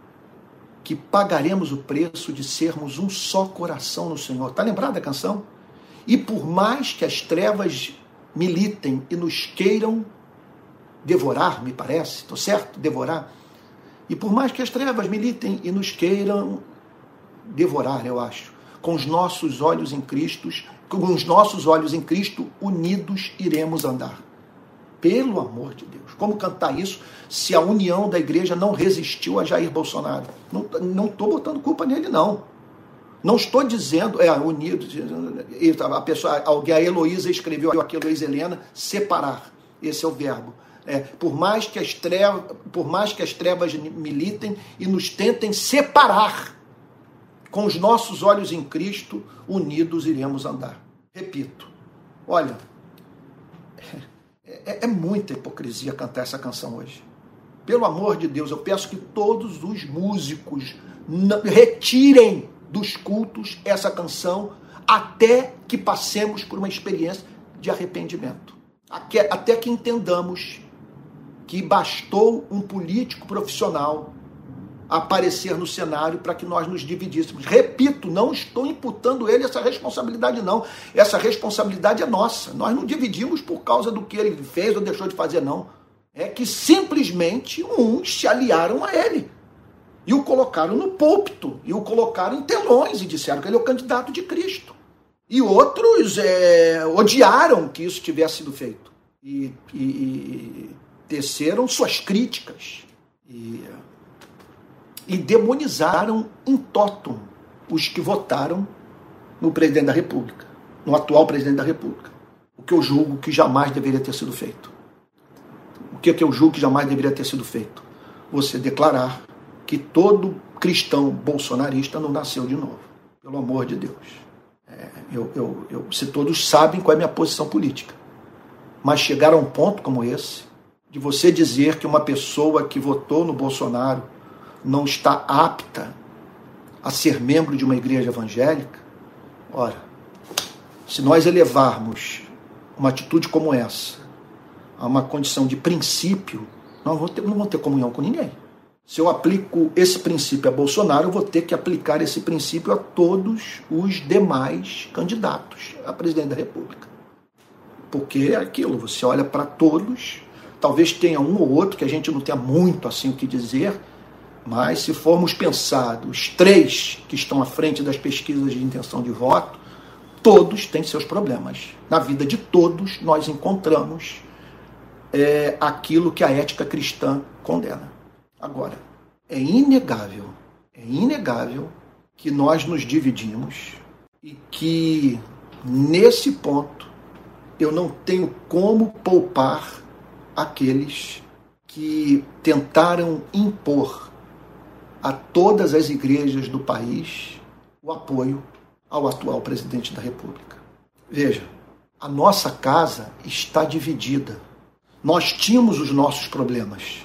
A: que pagaremos o preço de sermos um só coração no Senhor. Está lembrada a canção? E por mais que as trevas militem e nos queiram devorar, me parece, estou certo? Devorar. E por mais que as trevas militem e nos queiram devorar, eu acho, com os nossos olhos em Cristo, com os nossos olhos em Cristo unidos iremos andar. Pelo amor de Deus. Como cantar isso se a união da igreja não resistiu a Jair Bolsonaro? Não estou botando culpa nele, não. Não estou dizendo, é, unido, a pessoa, alguém, a Heloísa escreveu aqui, a Heloísa Helena, separar. Esse é o verbo. É, por, mais que as trevas, por mais que as trevas militem e nos tentem separar, com os nossos olhos em Cristo, unidos iremos andar. Repito, olha, é, é muita hipocrisia cantar essa canção hoje. Pelo amor de Deus, eu peço que todos os músicos retirem dos cultos essa canção até que passemos por uma experiência de arrependimento. Até que entendamos que bastou um político profissional aparecer no cenário para que nós nos dividíssemos. Repito, não estou imputando ele essa responsabilidade, não. Essa responsabilidade é nossa. Nós não dividimos por causa do que ele fez ou deixou de fazer, não. É que simplesmente uns se aliaram a ele e o colocaram no púlpito e o colocaram em telões e disseram que ele é o candidato de Cristo. E outros é, odiaram que isso tivesse sido feito e, e, e teceram suas críticas E, e demonizaram em totum os que votaram no presidente da República, no atual presidente da República. O que eu julgo que jamais deveria ter sido feito. O que, é que eu julgo que jamais deveria ter sido feito? Você declarar que todo cristão bolsonarista não nasceu de novo. Pelo amor de Deus. É, eu, eu, eu, se todos sabem qual é a minha posição política. Mas chegar a um ponto como esse, de você dizer que uma pessoa que votou no Bolsonaro não está apta a ser membro de uma igreja evangélica, ora, se nós elevarmos uma atitude como essa a uma condição de princípio, não ter, não vamos ter comunhão com ninguém. Se eu aplico esse princípio a Bolsonaro, eu vou ter que aplicar esse princípio a todos os demais candidatos a presidente da República. Porque é aquilo, você olha para todos, talvez tenha um ou outro que a gente não tenha muito assim o que dizer, mas se formos pensar os três que estão à frente das pesquisas de intenção de voto, todos têm seus problemas. Na vida de todos, nós encontramos é, aquilo que a ética cristã condena. Agora, é inegável, é inegável que nós nos dividimos e que nesse ponto eu não tenho como poupar aqueles que tentaram impor a todas as igrejas do país o apoio ao atual presidente da República. Veja, a nossa casa está dividida. Nós tínhamos os nossos problemas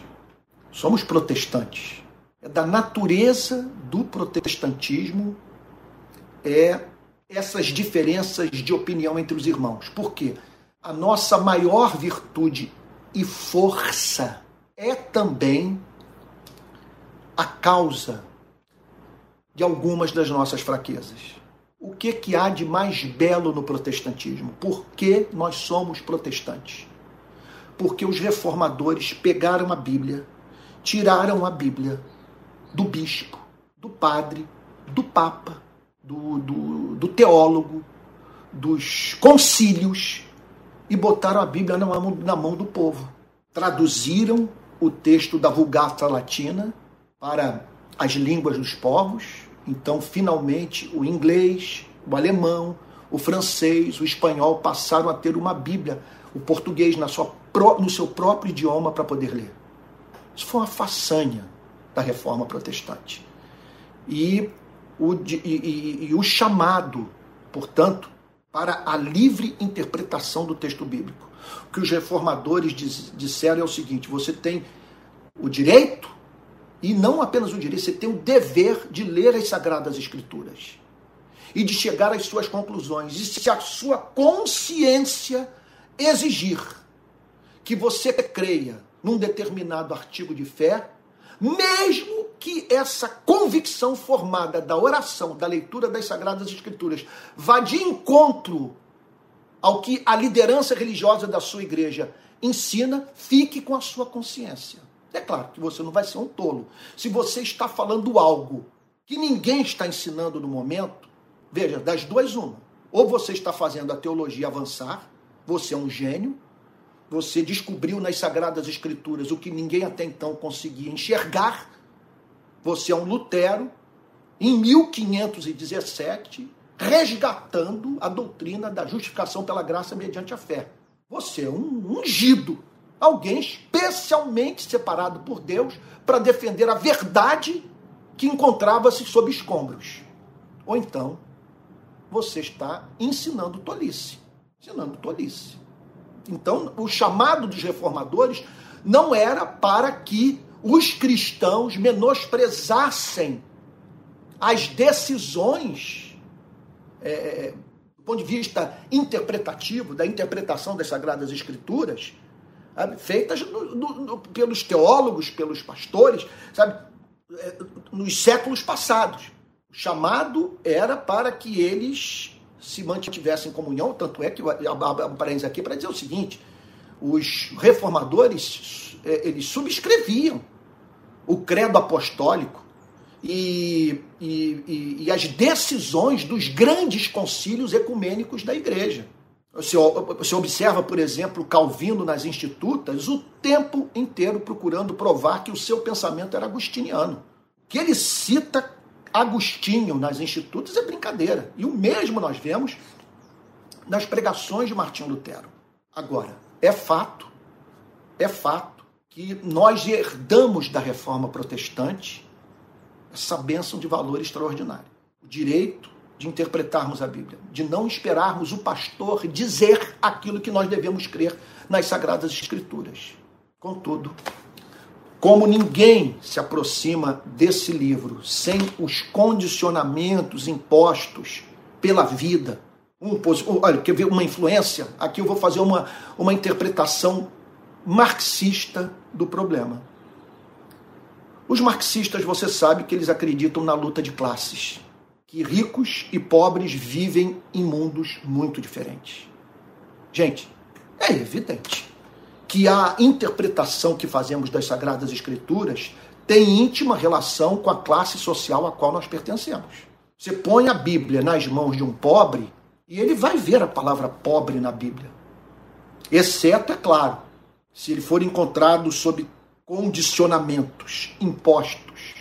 A: somos protestantes. É da natureza do protestantismo é essas diferenças de opinião entre os irmãos. Por quê? A nossa maior virtude e força é também a causa de algumas das nossas fraquezas. O que, que há de mais belo no protestantismo? Por que nós somos protestantes? Porque os reformadores pegaram a Bíblia tiraram a Bíblia do bispo, do padre, do papa, do, do, do teólogo, dos concílios e botaram a Bíblia na mão, na mão do povo. Traduziram o texto da Vulgata Latina para as línguas dos povos. Então, finalmente, o inglês, o alemão, o francês, o espanhol passaram a ter uma Bíblia, o português na sua, no seu próprio idioma para poder ler. Isso foi uma façanha da reforma protestante. E o, e, e, e o chamado, portanto, para a livre interpretação do texto bíblico. O que os reformadores disseram é o seguinte: você tem o direito, e não apenas o direito, você tem o dever de ler as Sagradas Escrituras e de chegar às suas conclusões. E se a sua consciência exigir que você creia num determinado artigo de fé, mesmo que essa convicção formada da oração, da leitura das Sagradas Escrituras, vá de encontro ao que a liderança religiosa da sua igreja ensina, fique com a sua consciência. É claro que você não vai ser um tolo. Se você está falando algo que ninguém está ensinando no momento, veja, das duas, uma. Ou você está fazendo a teologia avançar, você é um gênio, você descobriu nas Sagradas Escrituras o que ninguém até então conseguia enxergar. Você é um Lutero, em 1517, resgatando a doutrina da justificação pela graça mediante a fé. Você é um ungido, alguém especialmente separado por Deus para defender a verdade que encontrava-se sob escombros. Ou então, você está ensinando tolice. Ensinando tolice. Então, o chamado dos reformadores não era para que os cristãos menosprezassem as decisões é, é, do ponto de vista interpretativo, da interpretação das Sagradas Escrituras, sabe, feitas no, no, pelos teólogos, pelos pastores, sabe, é, nos séculos passados. O chamado era para que eles se mantivessem em comunhão, tanto é que um parênteses aqui para dizer o seguinte: os reformadores é, eles subscreviam o credo apostólico e, e, e, e as decisões dos grandes concílios ecumênicos da igreja. Você observa, por exemplo, Calvino nas Institutas o tempo inteiro procurando provar que o seu pensamento era agustiniano. Que ele cita Agostinho nas Institutas é brincadeira. E o mesmo nós vemos nas pregações de Martinho Lutero. Agora, é fato, é fato que nós herdamos da reforma protestante essa bênção de valor extraordinário. O direito de interpretarmos a Bíblia, de não esperarmos o pastor dizer aquilo que nós devemos crer nas Sagradas Escrituras. Contudo, como ninguém se aproxima desse livro sem os condicionamentos impostos pela vida, um, olha, quer ver uma influência? Aqui eu vou fazer uma, uma interpretação marxista do problema. Os marxistas, você sabe que eles acreditam na luta de classes que ricos e pobres vivem em mundos muito diferentes. Gente, é evidente que a interpretação que fazemos das Sagradas Escrituras tem íntima relação com a classe social a qual nós pertencemos. Você põe a Bíblia nas mãos de um pobre e ele vai ver a palavra pobre na Bíblia. Exceto, é claro, se ele for encontrado sob condicionamentos impostos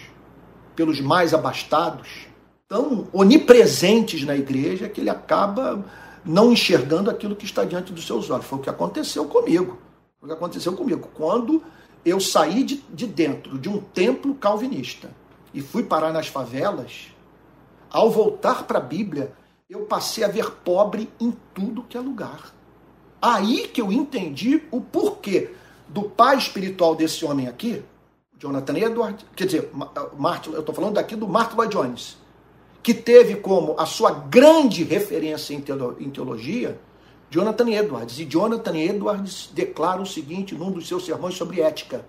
A: pelos mais abastados tão onipresentes na igreja que ele acaba não enxergando aquilo que está diante dos seus olhos. Foi o que aconteceu comigo. Foi o que aconteceu comigo. Quando eu saí de, de dentro de um templo calvinista e fui parar nas favelas, ao voltar para a Bíblia, eu passei a ver pobre em tudo que é lugar. Aí que eu entendi o porquê do pai espiritual desse homem aqui, Jonathan Edwards, quer dizer, Martin, eu estou falando daqui do Martin Lloyd Jones, que teve como a sua grande referência em teologia Jonathan Edwards. E Jonathan Edwards declara o seguinte num dos seus sermões sobre ética: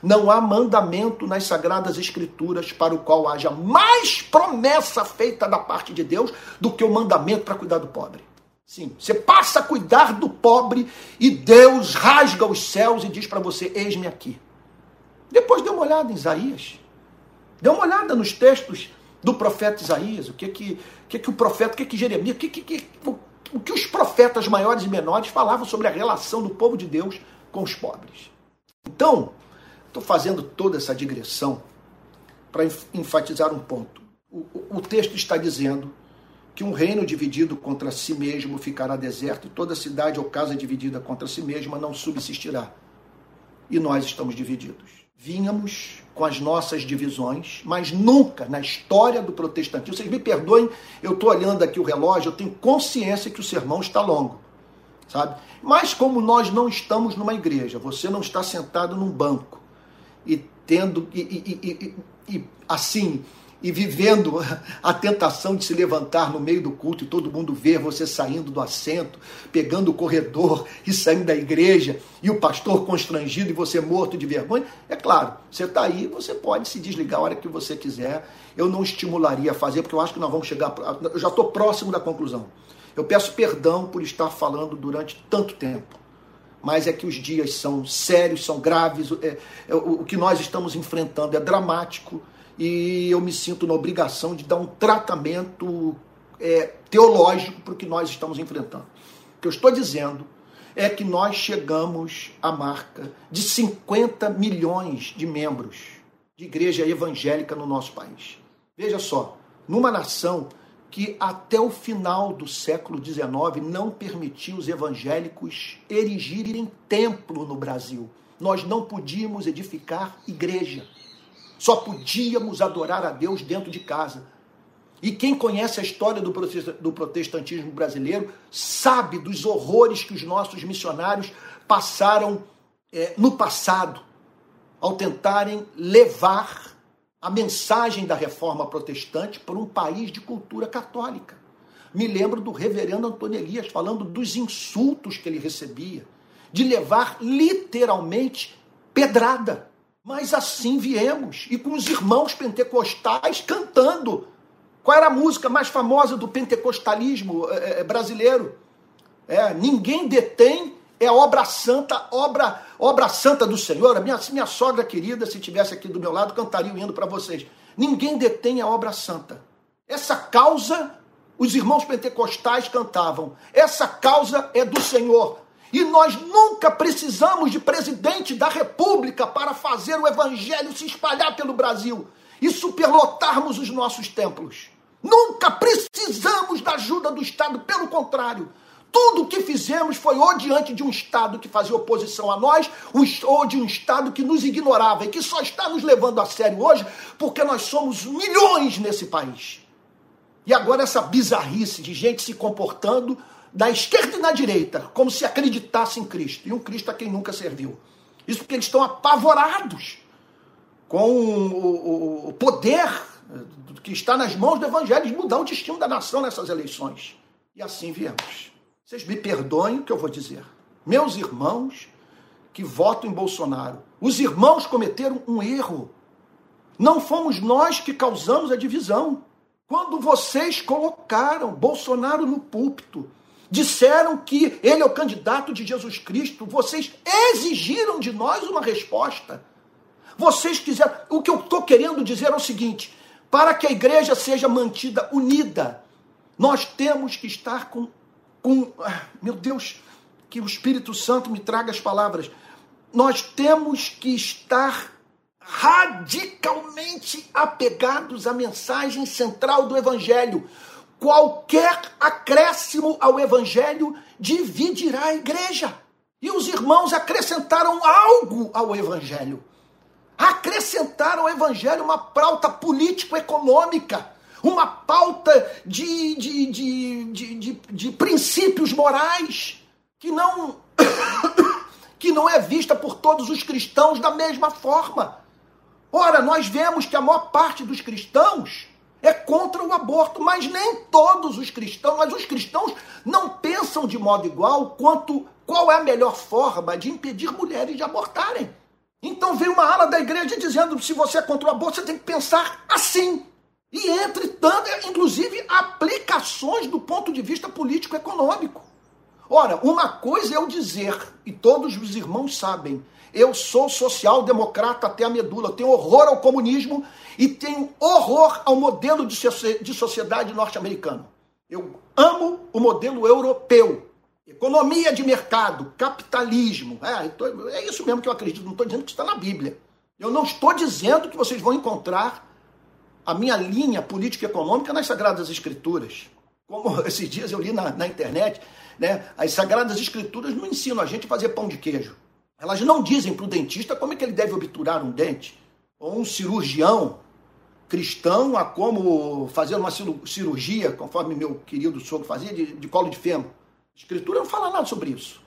A: Não há mandamento nas Sagradas Escrituras para o qual haja mais promessa feita da parte de Deus do que o mandamento para cuidar do pobre. Sim, você passa a cuidar do pobre e Deus rasga os céus e diz para você: Eis-me aqui. Depois dê uma olhada em Isaías. Dê uma olhada nos textos do profeta Isaías, o que que, que, que o profeta, o que que Jeremias, o que, que, que, o, que os profetas maiores e menores falavam sobre a relação do povo de Deus com os pobres. Então, estou fazendo toda essa digressão para enfatizar um ponto. O, o, o texto está dizendo que um reino dividido contra si mesmo ficará deserto, e toda cidade ou casa dividida contra si mesma não subsistirá. E nós estamos divididos. Vínhamos com as nossas divisões, mas nunca na história do protestantismo. Vocês me perdoem, eu estou olhando aqui o relógio, eu tenho consciência que o sermão está longo, sabe? Mas como nós não estamos numa igreja, você não está sentado num banco e tendo e, e, e, e assim e vivendo a tentação de se levantar no meio do culto e todo mundo ver você saindo do assento, pegando o corredor e saindo da igreja, e o pastor constrangido e você morto de vergonha, é claro, você está aí, você pode se desligar a hora que você quiser. Eu não estimularia a fazer, porque eu acho que nós vamos chegar. Eu já estou próximo da conclusão. Eu peço perdão por estar falando durante tanto tempo. Mas é que os dias são sérios, são graves, é, é, o, o que nós estamos enfrentando é dramático e eu me sinto na obrigação de dar um tratamento é, teológico para o que nós estamos enfrentando. O que eu estou dizendo é que nós chegamos à marca de 50 milhões de membros de igreja evangélica no nosso país. Veja só, numa nação que até o final do século XIX não permitiu os evangélicos erigirem templo no Brasil. Nós não podíamos edificar igreja. Só podíamos adorar a Deus dentro de casa. E quem conhece a história do protestantismo brasileiro sabe dos horrores que os nossos missionários passaram é, no passado ao tentarem levar a mensagem da reforma protestante para um país de cultura católica. Me lembro do reverendo Antônio Elias falando dos insultos que ele recebia, de levar literalmente pedrada. Mas assim viemos, e com os irmãos pentecostais cantando. Qual era a música mais famosa do pentecostalismo é, brasileiro? É, ninguém detém é obra santa, obra, obra santa do Senhor. Minha, minha sogra querida, se tivesse aqui do meu lado, cantaria o hino para vocês. Ninguém detém a obra santa. Essa causa os irmãos pentecostais cantavam: essa causa é do Senhor. E nós nunca precisamos de presidente da República para fazer o evangelho se espalhar pelo Brasil e superlotarmos os nossos templos. Nunca precisamos da ajuda do Estado, pelo contrário. Tudo o que fizemos foi ou diante de um Estado que fazia oposição a nós, ou de um Estado que nos ignorava e que só está nos levando a sério hoje porque nós somos milhões nesse país. E agora essa bizarrice de gente se comportando da esquerda e na direita, como se acreditasse em Cristo, e um Cristo a quem nunca serviu. Isso porque eles estão apavorados com o, o poder que está nas mãos do Evangelho de mudar o destino da nação nessas eleições. E assim viemos. Vocês me perdoem o que eu vou dizer. Meus irmãos que votam em Bolsonaro, os irmãos cometeram um erro. Não fomos nós que causamos a divisão. Quando vocês colocaram Bolsonaro no púlpito, disseram que ele é o candidato de Jesus Cristo, vocês exigiram de nós uma resposta. Vocês quiseram. O que eu estou querendo dizer é o seguinte: para que a igreja seja mantida unida, nós temos que estar com. com ah, meu Deus, que o Espírito Santo me traga as palavras. Nós temos que estar radicalmente apegados à mensagem central do Evangelho. Qualquer acréscimo ao Evangelho dividirá a igreja. E os irmãos acrescentaram algo ao Evangelho acrescentaram ao Evangelho uma pauta político-econômica, uma pauta de, de, de, de, princípios morais que não, *coughs* que não é vista por todos os cristãos da mesma forma. Ora, nós vemos que a maior parte dos cristãos é contra o aborto, mas nem todos os cristãos, mas os cristãos não pensam de modo igual quanto qual é a melhor forma de impedir mulheres de abortarem. Então veio uma ala da igreja dizendo: se você é contra o aborto, você tem que pensar assim. E entre tanto, inclusive, aplicações do ponto de vista político-econômico. Ora, uma coisa é eu dizer, e todos os irmãos sabem, eu sou social-democrata até a medula, tenho horror ao comunismo e tenho horror ao modelo de sociedade norte-americano. Eu amo o modelo europeu, Economia de mercado, capitalismo. É, é isso mesmo que eu acredito. Não estou dizendo que está na Bíblia. Eu não estou dizendo que vocês vão encontrar a minha linha política econômica nas Sagradas Escrituras. Como *laughs* esses dias eu li na, na internet, né, as Sagradas Escrituras não ensinam a gente a fazer pão de queijo. Elas não dizem para o dentista como é que ele deve obturar um dente. Ou um cirurgião cristão a como fazer uma cirurgia, conforme meu querido sogro fazia, de, de colo de fêmur. A Escritura não fala nada sobre isso.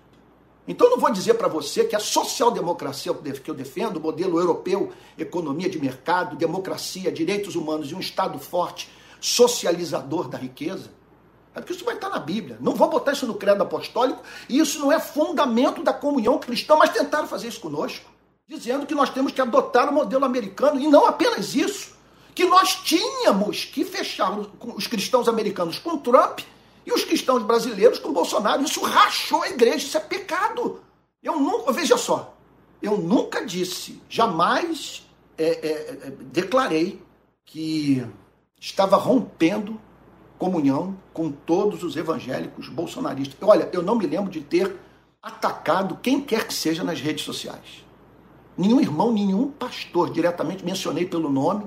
A: Então não vou dizer para você que a social-democracia que eu defendo, o modelo europeu, economia de mercado, democracia, direitos humanos e um Estado forte, socializador da riqueza, é porque isso vai estar na Bíblia. Não vou botar isso no credo apostólico, e isso não é fundamento da comunhão cristã, mas tentaram fazer isso conosco, dizendo que nós temos que adotar o modelo americano, e não apenas isso, que nós tínhamos que fechar os cristãos americanos com Trump e os cristãos brasileiros com Bolsonaro. Isso rachou a igreja, isso é pecado. Eu nunca, veja só, eu nunca disse, jamais é, é, é, declarei que estava rompendo comunhão com todos os evangélicos bolsonaristas. Olha, eu não me lembro de ter atacado quem quer que seja nas redes sociais. Nenhum irmão, nenhum pastor diretamente mencionei pelo nome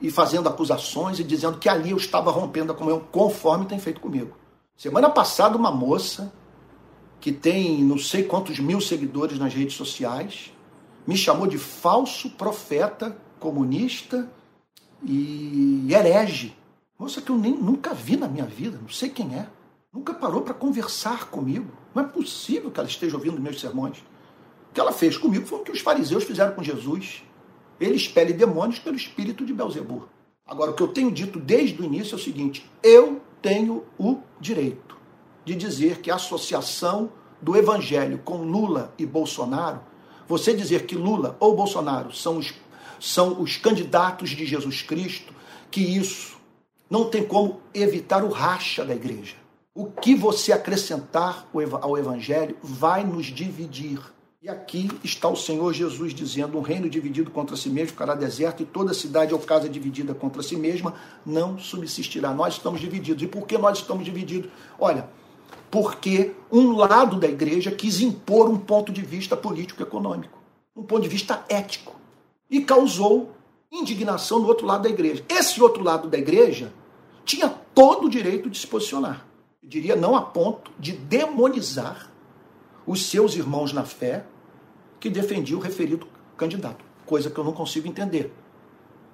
A: e fazendo acusações e dizendo que ali eu estava rompendo a comunhão, conforme tem feito comigo. Semana passada, uma moça que tem não sei quantos mil seguidores nas redes sociais me chamou de falso profeta comunista e herege. Moça que eu nem nunca vi na minha vida, não sei quem é. Nunca parou para conversar comigo. Não é possível que ela esteja ouvindo meus sermões. O que ela fez comigo foi o que os fariseus fizeram com Jesus. Ele expele demônios pelo espírito de Belzebu. Agora, o que eu tenho dito desde o início é o seguinte: eu tenho o direito de dizer que a associação do evangelho com Lula e Bolsonaro, você dizer que Lula ou Bolsonaro são os, são os candidatos de Jesus Cristo, que isso não tem como evitar o racha da igreja. O que você acrescentar ao evangelho vai nos dividir. E aqui está o Senhor Jesus dizendo: um reino dividido contra si mesmo ficará deserto, e toda cidade ou casa dividida contra si mesma não subsistirá. Nós estamos divididos. E por que nós estamos divididos? Olha, porque um lado da igreja quis impor um ponto de vista político-econômico, um ponto de vista ético, e causou indignação no outro lado da igreja. Esse outro lado da igreja tinha todo o direito de se posicionar. Eu diria não a ponto de demonizar os seus irmãos na fé que defendia o referido candidato, coisa que eu não consigo entender.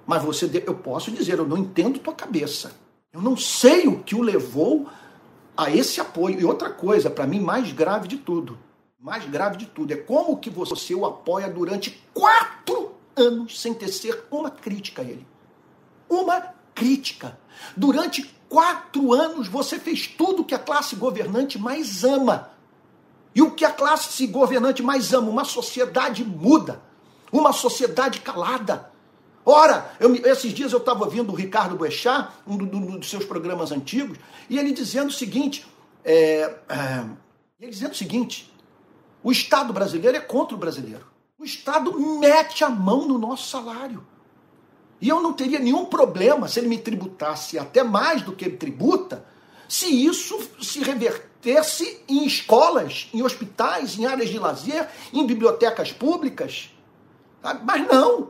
A: Mas você, eu posso dizer, eu não entendo tua cabeça. Eu não sei o que o levou a esse apoio. E outra coisa, para mim, mais grave de tudo, mais grave de tudo, é como que você o apoia durante quatro anos sem tecer uma crítica a ele. Uma crítica. Durante quatro anos você fez tudo que a classe governante mais ama. E o que a classe governante mais ama? Uma sociedade muda, uma sociedade calada. Ora, eu, esses dias eu estava ouvindo o Ricardo Boechat, um do, do, dos seus programas antigos, e ele dizendo o seguinte: é, é, ele dizendo o seguinte: o Estado brasileiro é contra o brasileiro. O Estado mete a mão no nosso salário. E eu não teria nenhum problema se ele me tributasse até mais do que ele tributa, se isso se revertesse em escolas, em hospitais, em áreas de lazer, em bibliotecas públicas. Sabe? Mas não.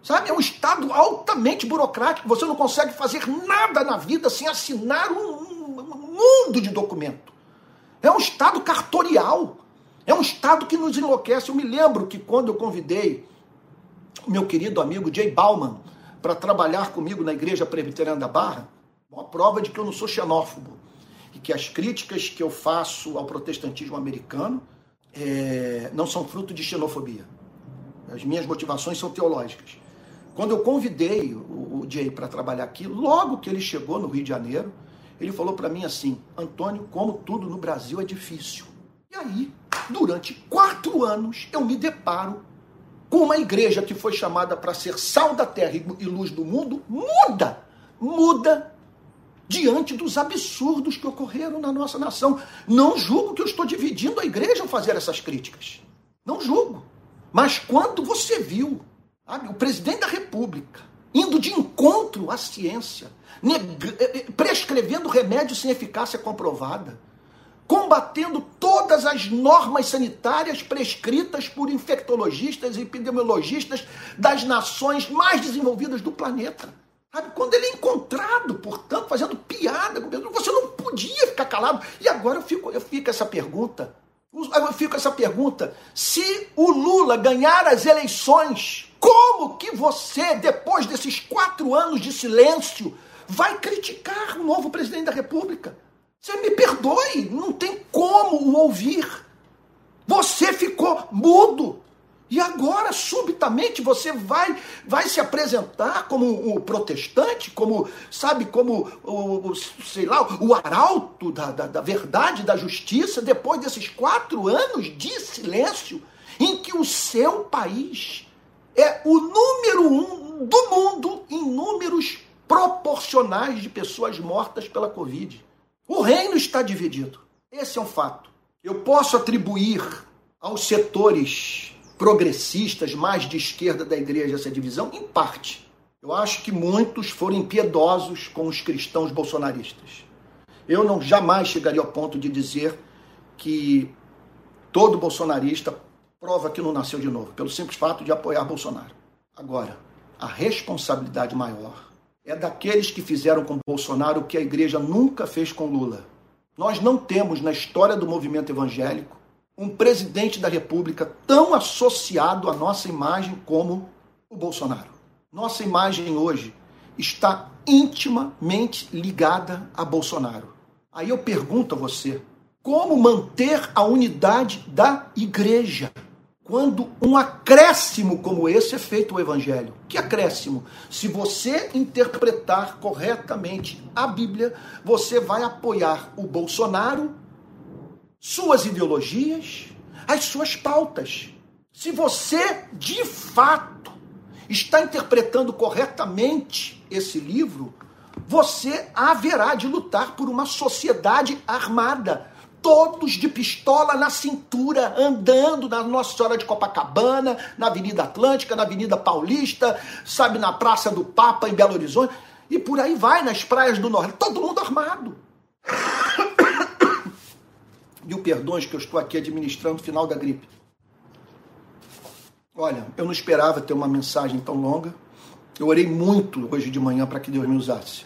A: Sabe? É um Estado altamente burocrático. Você não consegue fazer nada na vida sem assinar um, um mundo de documento. É um Estado cartorial. É um Estado que nos enlouquece. Eu me lembro que quando eu convidei o meu querido amigo Jay Bauman para trabalhar comigo na Igreja Presbiteriana da Barra, uma prova de que eu não sou xenófobo e que as críticas que eu faço ao protestantismo americano é, não são fruto de xenofobia. As minhas motivações são teológicas. Quando eu convidei o, o Jay para trabalhar aqui, logo que ele chegou no Rio de Janeiro, ele falou para mim assim: Antônio, como tudo no Brasil é difícil. E aí, durante quatro anos, eu me deparo com uma igreja que foi chamada para ser sal da terra e luz do mundo, muda, muda diante dos absurdos que ocorreram na nossa nação. Não julgo que eu estou dividindo a igreja ao fazer essas críticas. Não julgo. Mas quando você viu sabe, o presidente da República indo de encontro à ciência, eh, eh, prescrevendo remédios sem eficácia comprovada, combatendo todas as normas sanitárias prescritas por infectologistas e epidemiologistas das nações mais desenvolvidas do planeta. Sabe? Quando ele é encontrado, portanto, fazendo piada com Pedro, você não podia ficar calado. E agora eu fico, eu fico essa pergunta. Eu fico essa pergunta. Se o Lula ganhar as eleições, como que você, depois desses quatro anos de silêncio, vai criticar o novo presidente da República? Você me perdoe, não tem como o ouvir. Você ficou mudo. E agora, subitamente, você vai, vai se apresentar como o protestante, como, sabe, como o, o, sei lá, o arauto da, da, da verdade, da justiça, depois desses quatro anos de silêncio, em que o seu país é o número um do mundo em números proporcionais de pessoas mortas pela Covid. O reino está dividido. Esse é um fato. Eu posso atribuir aos setores progressistas, mais de esquerda da igreja, essa divisão? Em parte. Eu acho que muitos foram impiedosos com os cristãos bolsonaristas. Eu não jamais chegaria ao ponto de dizer que todo bolsonarista prova que não nasceu de novo, pelo simples fato de apoiar Bolsonaro. Agora, a responsabilidade maior é daqueles que fizeram com Bolsonaro o que a igreja nunca fez com Lula. Nós não temos na história do movimento evangélico um presidente da República tão associado à nossa imagem como o Bolsonaro. Nossa imagem hoje está intimamente ligada a Bolsonaro. Aí eu pergunto a você: como manter a unidade da igreja quando um acréscimo como esse é feito ao evangelho? Que acréscimo? Se você interpretar corretamente a Bíblia, você vai apoiar o Bolsonaro suas ideologias, as suas pautas. Se você, de fato, está interpretando corretamente esse livro, você haverá de lutar por uma sociedade armada. Todos de pistola na cintura, andando na Nossa Senhora de Copacabana, na Avenida Atlântica, na Avenida Paulista, sabe, na Praça do Papa, em Belo Horizonte, e por aí vai, nas praias do Norte, todo mundo armado. *coughs* O perdões que eu estou aqui administrando no final da gripe. Olha, eu não esperava ter uma mensagem tão longa. Eu orei muito hoje de manhã para que Deus me usasse.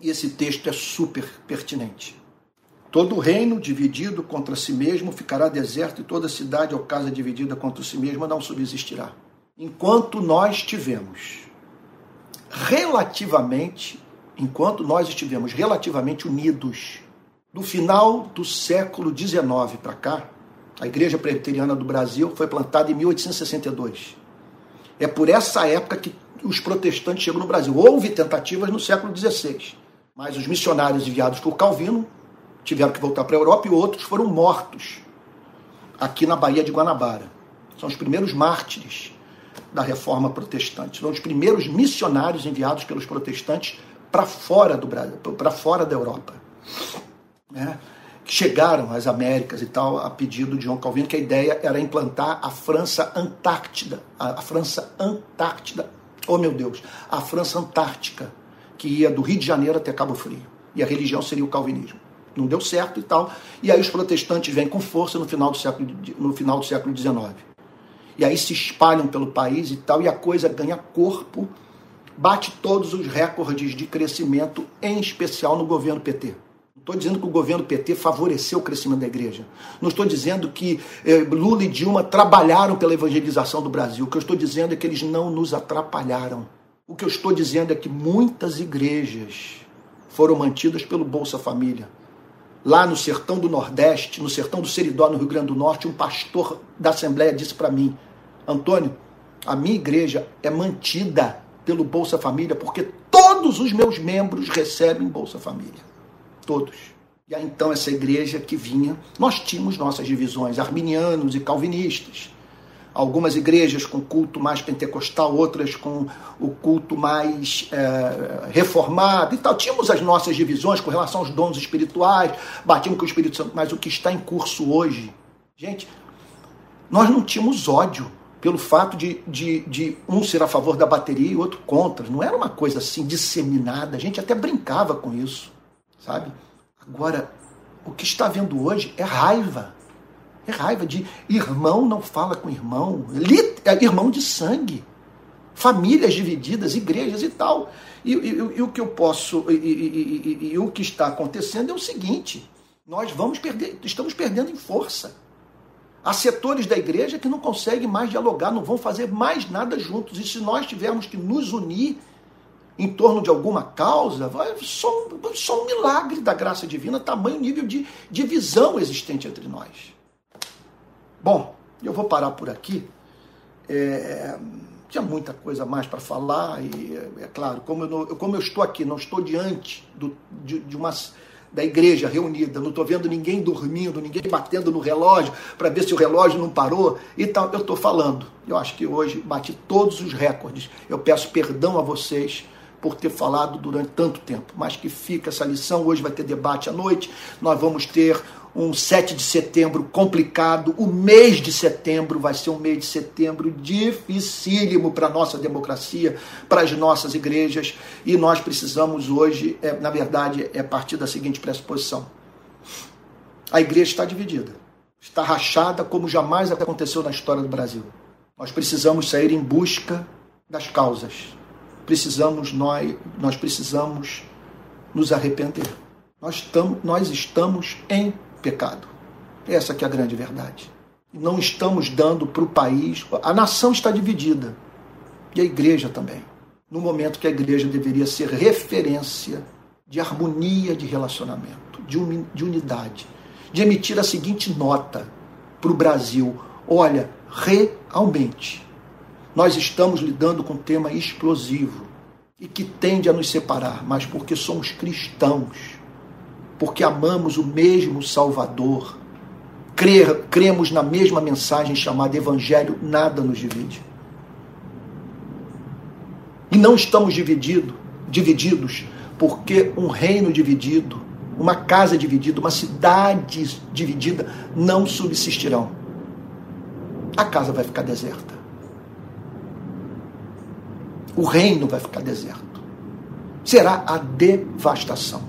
A: E esse texto é super pertinente. Todo reino dividido contra si mesmo ficará deserto, e toda cidade ou casa dividida contra si mesma não subsistirá. Enquanto nós tivemos relativamente, enquanto nós estivemos relativamente unidos, do final do século XIX para cá, a Igreja Presbiteriana do Brasil foi plantada em 1862. É por essa época que os protestantes chegam no Brasil. Houve tentativas no século XVI, mas os missionários enviados por Calvino tiveram que voltar para a Europa e outros foram mortos aqui na Baía de Guanabara. São os primeiros mártires da reforma protestante. São os primeiros missionários enviados pelos protestantes para fora do Brasil, para fora da Europa. Né? Chegaram às Américas e tal a pedido de João Calvino que a ideia era implantar a França Antártida, a, a França Antártida, oh meu Deus, a França Antártica, que ia do Rio de Janeiro até Cabo Frio. E a religião seria o calvinismo não deu certo e tal. E aí os protestantes vêm com força no final do século, no final do século XIX. E aí se espalham pelo país e tal, e a coisa ganha corpo, bate todos os recordes de crescimento, em especial no governo PT. Não estou dizendo que o governo PT favoreceu o crescimento da igreja. Não estou dizendo que eh, Lula e Dilma trabalharam pela evangelização do Brasil. O que eu estou dizendo é que eles não nos atrapalharam. O que eu estou dizendo é que muitas igrejas foram mantidas pelo Bolsa Família lá no sertão do Nordeste, no sertão do Seridó, no Rio Grande do Norte, um pastor da Assembleia disse para mim: Antônio, a minha igreja é mantida pelo Bolsa Família porque todos os meus membros recebem Bolsa Família. Todos. E aí então essa igreja que vinha, nós tínhamos nossas divisões, arminianos e calvinistas algumas igrejas com culto mais pentecostal, outras com o culto mais é, reformado e tal. Tínhamos as nossas divisões com relação aos dons espirituais, batíamos com o Espírito Santo, mas o que está em curso hoje, gente, nós não tínhamos ódio pelo fato de, de, de um ser a favor da bateria e outro contra. Não era uma coisa assim disseminada, a gente até brincava com isso, sabe? Agora, o que está vendo hoje é raiva é raiva de irmão não fala com irmão, é irmão de sangue, famílias divididas, igrejas e tal. E, e, e o que eu posso, e, e, o que está acontecendo é o seguinte: nós vamos perder, estamos perdendo em força. Há setores da igreja que não conseguem mais dialogar, não vão fazer mais nada juntos. E se nós tivermos que nos unir em torno de alguma causa, vai só, só um milagre da graça divina, tamanho nível de divisão existente entre nós. Bom, eu vou parar por aqui. É, tinha muita coisa mais para falar e é, é claro, como eu, não, como eu estou aqui, não estou diante do, de, de uma da igreja reunida, não estou vendo ninguém dormindo, ninguém batendo no relógio para ver se o relógio não parou e tal. Eu estou falando. Eu acho que hoje bati todos os recordes. Eu peço perdão a vocês por ter falado durante tanto tempo, mas que fica essa lição. Hoje vai ter debate à noite, nós vamos ter um 7 de setembro complicado. O mês de setembro vai ser um mês de setembro dificílimo para a nossa democracia, para as nossas igrejas, e nós precisamos hoje, é, na verdade, é partir da seguinte pressuposição: a igreja está dividida, está rachada como jamais aconteceu na história do Brasil. Nós precisamos sair em busca das causas. Precisamos nós, nós precisamos nos arrepender. Nós estamos, nós estamos em pecado. Essa que é a grande verdade. Não estamos dando para o país. A nação está dividida. E a igreja também. No momento que a igreja deveria ser referência de harmonia de relacionamento, de, de unidade, de emitir a seguinte nota para o Brasil: olha, realmente, nós estamos lidando com um tema explosivo e que tende a nos separar, mas porque somos cristãos porque amamos o mesmo Salvador, cremos na mesma mensagem chamada Evangelho, nada nos divide. E não estamos dividido, divididos porque um reino dividido uma casa dividida, uma cidade dividida não subsistirão. A casa vai ficar deserta. O reino vai ficar deserto. Será a devastação.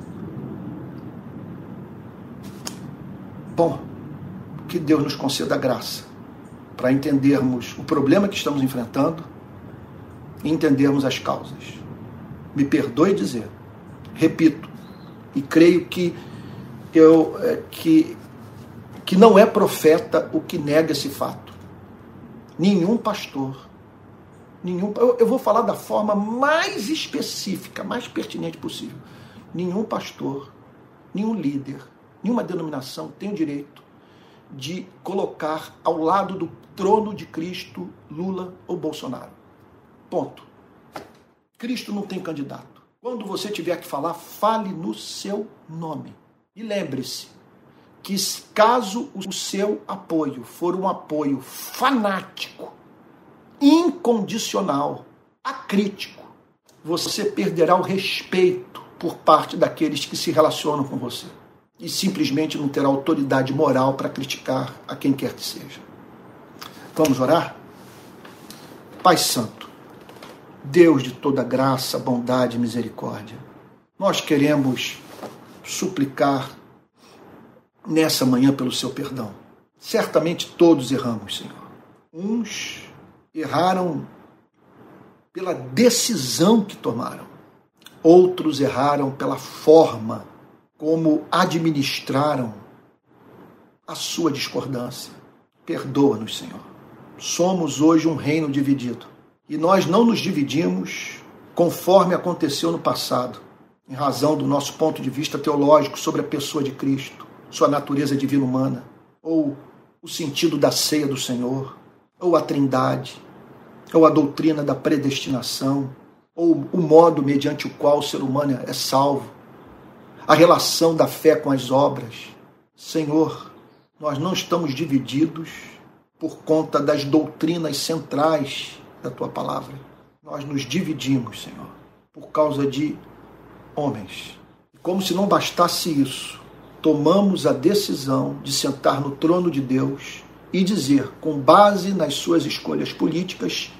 A: Bom, que Deus nos conceda graça para entendermos o problema que estamos enfrentando e entendermos as causas. Me perdoe dizer, repito, e creio que eu é, que que não é profeta o que nega esse fato. Nenhum pastor, nenhum eu, eu vou falar da forma mais específica, mais pertinente possível. Nenhum pastor, nenhum líder, nenhuma denominação tem o direito de colocar ao lado do trono de Cristo Lula ou Bolsonaro. Ponto. Cristo não tem candidato. Quando você tiver que falar, fale no seu nome. E lembre-se que caso o seu apoio for um apoio fanático, incondicional, acrítico, você perderá o respeito por parte daqueles que se relacionam com você e simplesmente não terá autoridade moral para criticar a quem quer que seja. Vamos orar? Pai Santo, Deus de toda graça, bondade e misericórdia, nós queremos suplicar nessa manhã pelo seu perdão. Certamente todos erramos, Senhor. Uns erraram pela decisão que tomaram, outros erraram pela forma como administraram a sua discordância. Perdoa-nos, Senhor. Somos hoje um reino dividido. E nós não nos dividimos conforme aconteceu no passado, em razão do nosso ponto de vista teológico sobre a pessoa de Cristo, sua natureza divina humana, ou o sentido da ceia do Senhor, ou a trindade, ou a doutrina da predestinação, ou o modo mediante o qual o ser humano é salvo a relação da fé com as obras. Senhor, nós não estamos divididos por conta das doutrinas centrais da tua palavra. Nós nos dividimos, Senhor, por causa de homens. Como se não bastasse isso, tomamos a decisão de sentar no trono de Deus e dizer, com base nas suas escolhas políticas,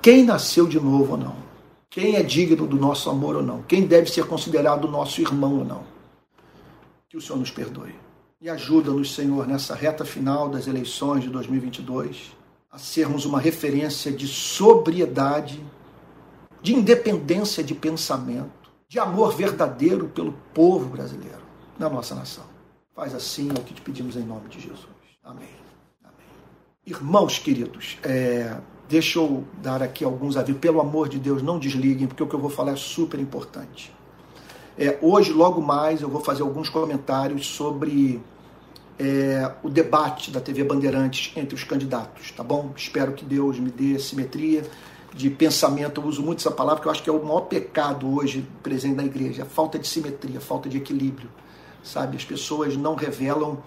A: quem nasceu de novo ou não quem é digno do nosso amor ou não, quem deve ser considerado nosso irmão ou não. Que o Senhor nos perdoe. E ajuda-nos, Senhor, nessa reta final das eleições de 2022, a sermos uma referência de sobriedade, de independência de pensamento, de amor verdadeiro pelo povo brasileiro, na nossa nação. Faz assim é o que te pedimos em nome de Jesus. Amém. Amém. Irmãos queridos, é, Deixa eu dar aqui alguns avisos. Pelo amor de Deus, não desliguem, porque o que eu vou falar é super importante. É, hoje, logo mais, eu vou fazer alguns comentários sobre é, o debate da TV Bandeirantes entre os candidatos, tá bom? Espero que Deus me dê simetria de pensamento. Eu uso muito essa palavra, porque eu acho que é o maior pecado hoje presente na igreja: a falta de simetria, a falta de equilíbrio, sabe? As pessoas não revelam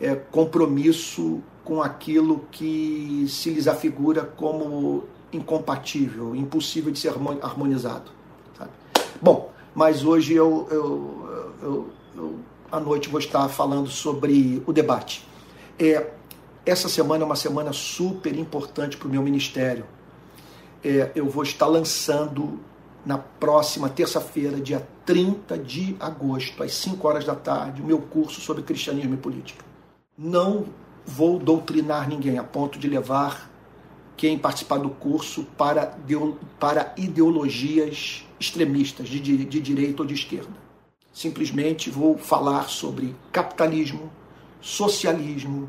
A: é, compromisso com aquilo que se lhes afigura como incompatível, impossível de ser harmonizado. Sabe? Bom, mas hoje eu, eu, eu, eu, à noite vou estar falando sobre o debate. É, essa semana é uma semana super importante para o meu ministério. É, eu vou estar lançando na próxima terça-feira, dia 30 de agosto, às 5 horas da tarde, o meu curso sobre cristianismo e política. Não vou doutrinar ninguém a ponto de levar quem participar do curso para, para ideologias extremistas, de, de direita ou de esquerda. Simplesmente vou falar sobre capitalismo, socialismo,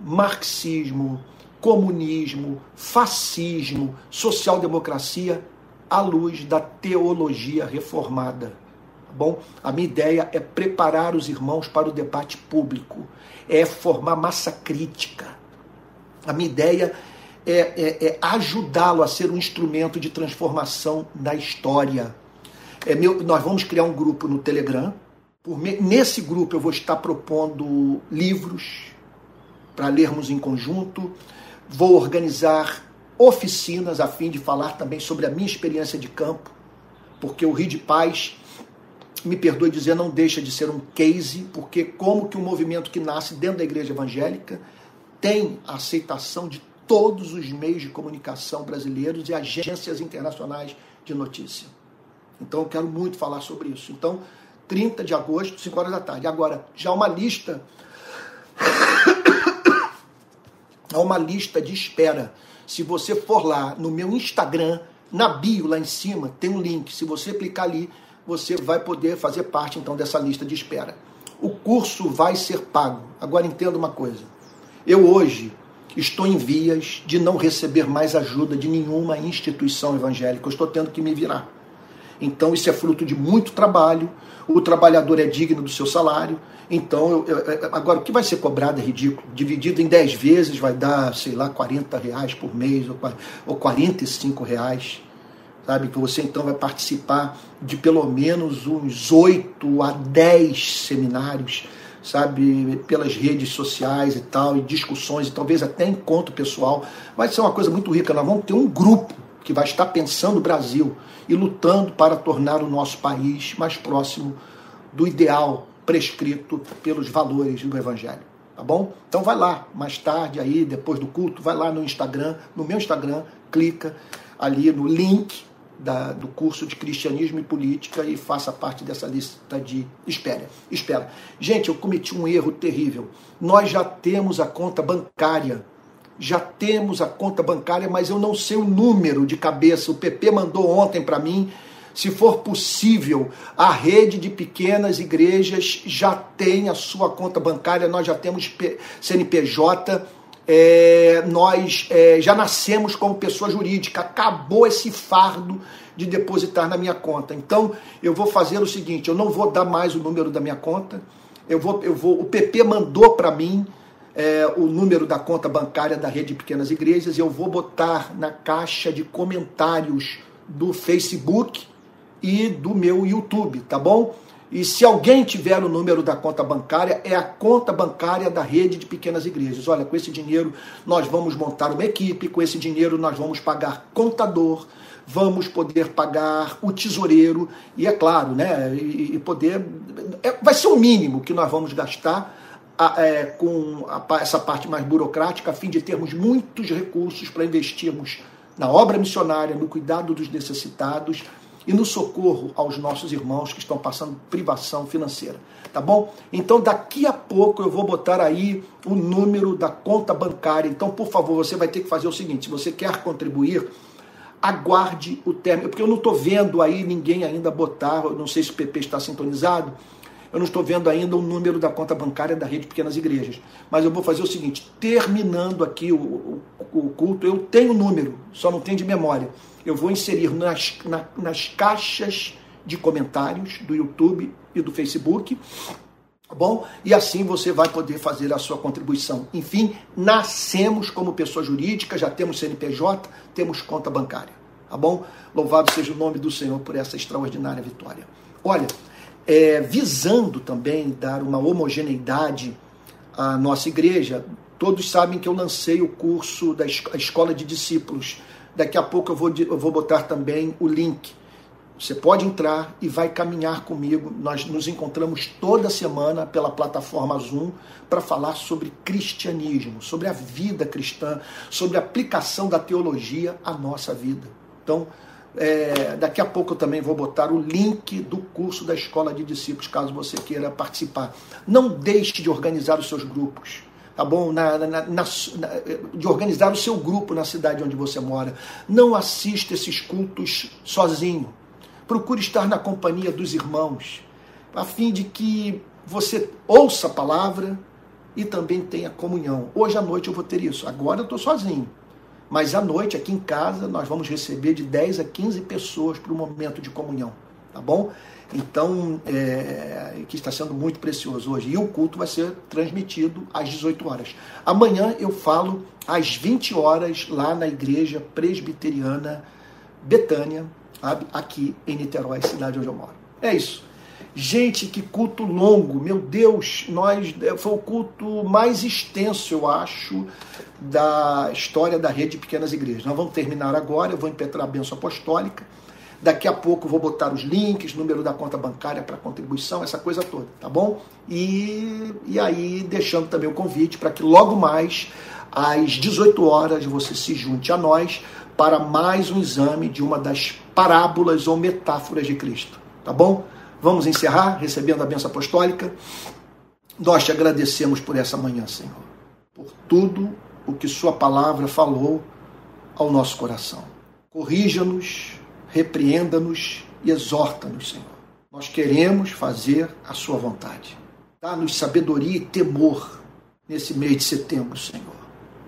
A: marxismo, comunismo, fascismo, social-democracia à luz da teologia reformada. Tá bom? A minha ideia é preparar os irmãos para o debate público é formar massa crítica. A minha ideia é, é, é ajudá-lo a ser um instrumento de transformação na história. É meu, nós vamos criar um grupo no Telegram. Me, nesse grupo eu vou estar propondo livros para lermos em conjunto. Vou organizar oficinas a fim de falar também sobre a minha experiência de campo, porque o Rio de Paz me perdoe dizer, não deixa de ser um case, porque como que um movimento que nasce dentro da igreja evangélica tem a aceitação de todos os meios de comunicação brasileiros e agências internacionais de notícia. Então eu quero muito falar sobre isso. Então, 30 de agosto, 5 horas da tarde. Agora, já uma lista *coughs* há uma lista de espera. Se você for lá no meu Instagram, na bio lá em cima, tem um link. Se você clicar ali, você vai poder fazer parte então dessa lista de espera. O curso vai ser pago. Agora entenda uma coisa. Eu hoje estou em vias de não receber mais ajuda de nenhuma instituição evangélica. Eu estou tendo que me virar. Então isso é fruto de muito trabalho. O trabalhador é digno do seu salário. Então, eu, eu, agora, o que vai ser cobrado é ridículo. Dividido em 10 vezes vai dar, sei lá, 40 reais por mês ou, ou 45 reais. Sabe? Que você então vai participar de pelo menos uns 8 a 10 seminários, sabe? Pelas redes sociais e tal, e discussões, e talvez até encontro pessoal. Vai ser uma coisa muito rica. Nós vamos ter um grupo que vai estar pensando o Brasil e lutando para tornar o nosso país mais próximo do ideal prescrito pelos valores do Evangelho. Tá bom? Então vai lá, mais tarde aí, depois do culto, vai lá no Instagram, no meu Instagram, clica ali no link da, do curso de Cristianismo e Política e faça parte dessa lista de espera. espera. Gente, eu cometi um erro terrível. Nós já temos a conta bancária. Já temos a conta bancária, mas eu não sei o número de cabeça. O PP mandou ontem para mim se for possível, a rede de pequenas igrejas já tem a sua conta bancária, nós já temos CNPJ, é, nós é, já nascemos como pessoa jurídica, acabou esse fardo de depositar na minha conta. Então, eu vou fazer o seguinte: eu não vou dar mais o número da minha conta, eu vou, eu vou, o PP mandou para mim é, o número da conta bancária da rede de pequenas igrejas, eu vou botar na caixa de comentários do Facebook e do meu YouTube, tá bom? E se alguém tiver o número da conta bancária, é a conta bancária da rede de pequenas igrejas. Olha, com esse dinheiro nós vamos montar uma equipe, com esse dinheiro nós vamos pagar contador, vamos poder pagar o tesoureiro e, é claro, né, e, poder. É, vai ser o mínimo que nós vamos gastar a, é, com a, essa parte mais burocrática, a fim de termos muitos recursos para investirmos na obra missionária, no cuidado dos necessitados e no socorro aos nossos irmãos que estão passando privação financeira. Tá bom? Então daqui a pouco eu vou botar aí o número da conta bancária. Então, por favor, você vai ter que fazer o seguinte: se você quer contribuir, aguarde o término, porque eu não estou vendo aí ninguém ainda botar, eu não sei se o PP está sintonizado, eu não estou vendo ainda o número da conta bancária da rede Pequenas Igrejas. Mas eu vou fazer o seguinte: terminando aqui o, o, o culto, eu tenho o número, só não tenho de memória eu vou inserir nas, na, nas caixas de comentários do YouTube e do Facebook. Bom? E assim você vai poder fazer a sua contribuição. Enfim, nascemos como pessoa jurídica, já temos CNPJ, temos conta bancária. Tá bom? Louvado seja o nome do Senhor por essa extraordinária vitória. Olha, é, visando também dar uma homogeneidade à nossa igreja, todos sabem que eu lancei o curso da Escola de Discípulos Daqui a pouco eu vou, eu vou botar também o link. Você pode entrar e vai caminhar comigo. Nós nos encontramos toda semana pela plataforma Zoom para falar sobre cristianismo, sobre a vida cristã, sobre a aplicação da teologia à nossa vida. Então, é, daqui a pouco eu também vou botar o link do curso da Escola de Discípulos, caso você queira participar. Não deixe de organizar os seus grupos tá bom? Na, na, na, de organizar o seu grupo na cidade onde você mora. Não assista esses cultos sozinho. Procure estar na companhia dos irmãos, a fim de que você ouça a palavra e também tenha comunhão. Hoje à noite eu vou ter isso. Agora eu estou sozinho. Mas à noite, aqui em casa, nós vamos receber de 10 a 15 pessoas para o momento de comunhão. Tá bom? Então, é, que está sendo muito precioso hoje. E o culto vai ser transmitido às 18 horas. Amanhã eu falo às 20 horas lá na igreja presbiteriana Betânia, aqui em Niterói, cidade onde eu moro. É isso. Gente, que culto longo, meu Deus, nós foi o culto mais extenso, eu acho, da história da rede de pequenas igrejas. Nós vamos terminar agora, eu vou impetrar a bênção apostólica Daqui a pouco vou botar os links, número da conta bancária para contribuição, essa coisa toda, tá bom? E, e aí deixando também o convite para que logo mais, às 18 horas, você se junte a nós para mais um exame de uma das parábolas ou metáforas de Cristo, tá bom? Vamos encerrar recebendo a benção apostólica. Nós te agradecemos por essa manhã, Senhor, por tudo o que Sua palavra falou ao nosso coração. Corrija-nos, repreenda-nos e exorta-nos, Senhor. Nós queremos fazer a Sua vontade. Dá-nos sabedoria e temor nesse mês de setembro, Senhor,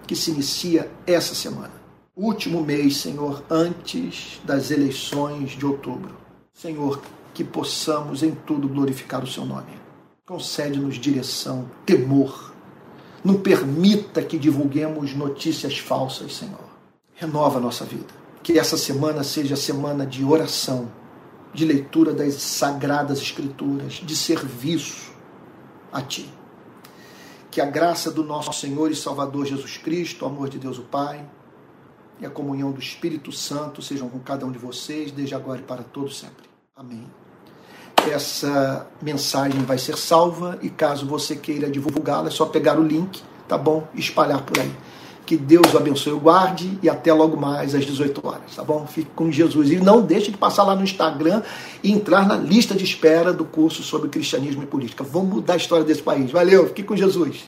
A: que se inicia essa semana. Último mês, Senhor, antes das eleições de outubro. Senhor, que possamos em tudo glorificar o Seu nome. Concede-nos direção, temor. Não permita que divulguemos notícias falsas, Senhor. Renova nossa vida. Que essa semana seja semana de oração, de leitura das sagradas Escrituras, de serviço a Ti. Que a graça do nosso Senhor e Salvador Jesus Cristo, o amor de Deus o Pai e a comunhão do Espírito Santo sejam com cada um de vocês, desde agora e para todos sempre. Amém essa mensagem vai ser salva e caso você queira divulgá-la, é só pegar o link, tá bom? E espalhar por aí. Que Deus o abençoe e guarde e até logo mais às 18 horas, tá bom? Fique com Jesus. E não deixe de passar lá no Instagram e entrar na lista de espera do curso sobre cristianismo e política. Vamos mudar a história desse país. Valeu, fique com Jesus.